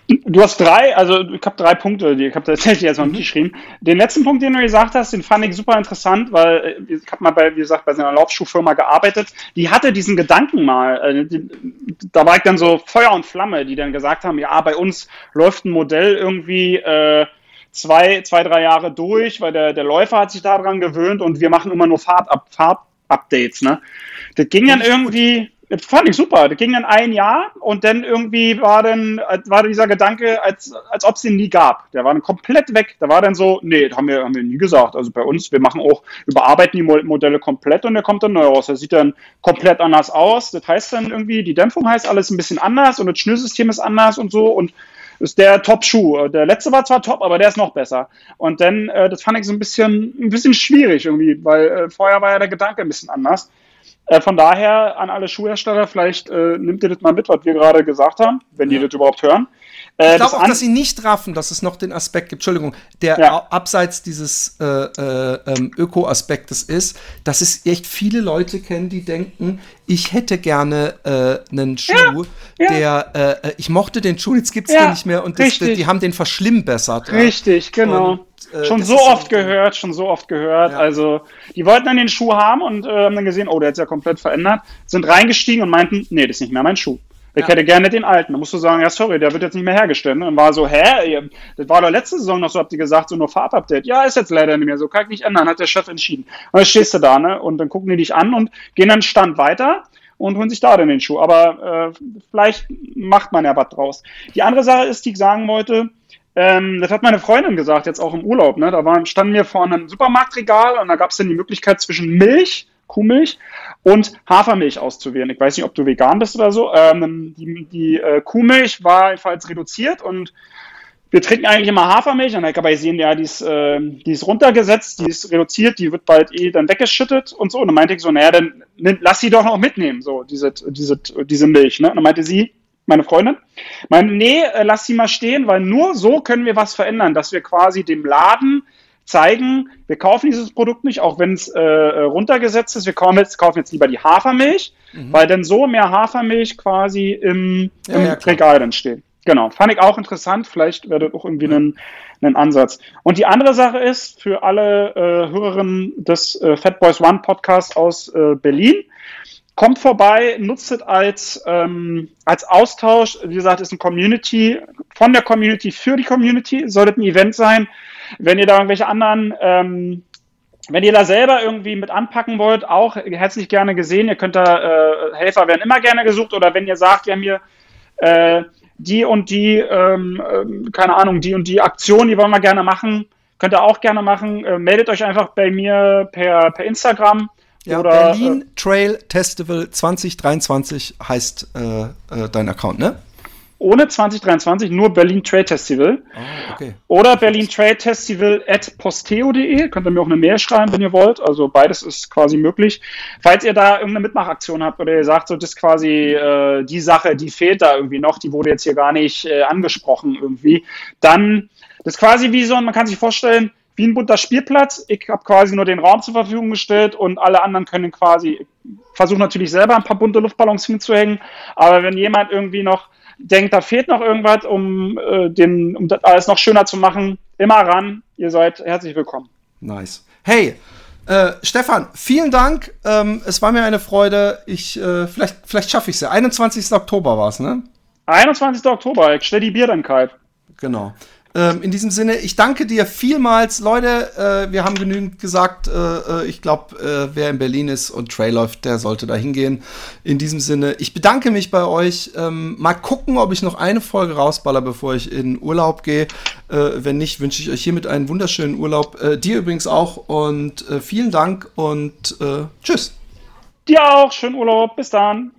Du hast drei, also ich habe drei Punkte, die ich habe tatsächlich erstmal mhm. geschrieben. Den letzten Punkt, den du gesagt hast, den fand ich super interessant, weil äh, ich habe mal bei, wie gesagt, bei so einer Laufschuhfirma gearbeitet. Die hatte diesen Gedanken mal. Äh, da war ich dann so Feuer und Flamme, die dann gesagt haben, ja, bei uns läuft ein Modell irgendwie äh, zwei, zwei, drei Jahre durch, weil der, der Läufer hat sich daran gewöhnt und wir machen immer nur Fahrt-Updates. Ne? Das ging dann irgendwie das fand ich super. Das ging dann ein Jahr und dann irgendwie war dann war dieser Gedanke, als, als ob es ihn nie gab. Der war dann komplett weg. Da war dann so, nee, das haben wir, haben wir nie gesagt. Also bei uns, wir machen auch, überarbeiten die Modelle komplett und der kommt dann neu raus. Der sieht dann komplett anders aus. Das heißt dann irgendwie, die Dämpfung heißt alles ein bisschen anders und das Schnürsystem ist anders und so und ist der Top-Schuh. Der letzte war zwar top, aber der ist noch besser. Und dann, äh, das fand ich so ein bisschen, ein bisschen schwierig irgendwie, weil äh, vorher war ja der Gedanke ein bisschen anders. Äh, von daher an alle Schuhhersteller, vielleicht äh, nimmt ihr das mal mit, was wir gerade gesagt haben, wenn ja. die das überhaupt hören. Äh, ich glaube auch, dass sie nicht raffen, dass es noch den Aspekt gibt, Entschuldigung, der ja. abseits dieses äh, äh, ähm, Öko-Aspektes ist, dass es echt viele Leute kennen, die denken, ich hätte gerne äh, einen Schuh, ja. Ja. der, äh, ich mochte den Schuh, jetzt gibt es den nicht mehr und das, die haben den verschlimmbessert. Richtig, genau. Und, äh, schon so oft gehört, schon so oft gehört. Also, die wollten dann den Schuh haben und haben dann gesehen, oh, der hat sich ja komplett verändert, sind reingestiegen und meinten, nee, das ist nicht mehr mein Schuh. Ich ja. hätte gerne den alten. Da musst du sagen, ja, sorry, der wird jetzt nicht mehr hergestellt. Und dann war so, hä? Das war doch letzte Saison noch so, habt ihr gesagt, so nur Farbupdate. Ja, ist jetzt leider nicht mehr so, kann ich nicht ändern, hat der Chef entschieden. Und dann stehst du da, ne? Und dann gucken die dich an und gehen dann Stand weiter und holen sich da dann den Schuh. Aber äh, vielleicht macht man ja was draus. Die andere Sache ist, die ich sagen wollte, ähm, das hat meine Freundin gesagt, jetzt auch im Urlaub. Ne? Da waren, standen wir vor einem Supermarktregal und da gab es dann die Möglichkeit zwischen Milch Kuhmilch und Hafermilch auszuwählen. Ich weiß nicht, ob du vegan bist oder so. Ähm, die die äh, Kuhmilch war jedenfalls reduziert und wir trinken eigentlich immer Hafermilch und ich habe gesehen, ja, die ist, äh, die ist runtergesetzt, die ist reduziert, die wird bald eh dann weggeschüttet und so. Und dann meinte ich so, naja, dann lass sie doch noch mitnehmen, so, diese, diese, diese Milch. Ne? Und dann meinte sie, meine Freundin, meine, nee, äh, lass sie mal stehen, weil nur so können wir was verändern, dass wir quasi dem Laden zeigen, wir kaufen dieses Produkt nicht, auch wenn es äh, runtergesetzt ist. Wir kaufen jetzt, kaufen jetzt lieber die Hafermilch, mhm. weil dann so mehr Hafermilch quasi im, ja, im ja, Regal dann steht. Genau, fand ich auch interessant. Vielleicht wäre das auch irgendwie ein, ein Ansatz. Und die andere Sache ist für alle äh, Hörerinnen des äh, Fat Boys One Podcast aus äh, Berlin. Kommt vorbei, nutzt es als, ähm, als Austausch. Wie gesagt, ist ein Community, von der Community für die Community. Sollte ein Event sein. Wenn ihr da irgendwelche anderen, ähm, wenn ihr da selber irgendwie mit anpacken wollt, auch herzlich gerne gesehen. Ihr könnt da, äh, Helfer werden immer gerne gesucht oder wenn ihr sagt, wir haben hier äh, die und die, ähm, äh, keine Ahnung, die und die Aktion, die wollen wir gerne machen, könnt ihr auch gerne machen. Äh, meldet euch einfach bei mir per, per Instagram. Ja, oder, Berlin äh, Trail Festival 2023 heißt äh, äh, dein Account, ne? Ohne 2023 nur Berlin Trade Festival. Oh, okay. Oder Berlin Trade Festival at posteo.de. Könnt ihr mir auch eine Mail schreiben, wenn ihr wollt. Also beides ist quasi möglich. Falls ihr da irgendeine Mitmachaktion habt oder ihr sagt, so das ist quasi äh, die Sache, die fehlt da irgendwie noch, die wurde jetzt hier gar nicht äh, angesprochen irgendwie, dann das ist quasi wie so, man kann sich vorstellen, wie ein bunter Spielplatz. Ich habe quasi nur den Raum zur Verfügung gestellt und alle anderen können quasi, versuchen natürlich selber ein paar bunte Luftballons hinzuhängen, aber wenn jemand irgendwie noch denkt, da fehlt noch irgendwas, um, äh, den, um das alles noch schöner zu machen, immer ran. Ihr seid herzlich willkommen. Nice. Hey, äh, Stefan, vielen Dank. Ähm, es war mir eine Freude. Ich, äh, vielleicht, vielleicht schaffe ich es ja. 21. Oktober war es, ne? 21. Oktober, ich stelle die Bier dann kalt. Genau. Ähm, in diesem Sinne, ich danke dir vielmals. Leute, äh, wir haben genügend gesagt. Äh, äh ich glaube, äh, wer in Berlin ist und Trail läuft, der sollte da hingehen. In diesem Sinne, ich bedanke mich bei euch. Ähm, mal gucken, ob ich noch eine Folge rausballer, bevor ich in Urlaub gehe. Äh, wenn nicht, wünsche ich euch hiermit einen wunderschönen Urlaub. Äh, dir übrigens auch. Und vielen Dank und tschüss. Dir auch. Schönen Urlaub. Bis dann.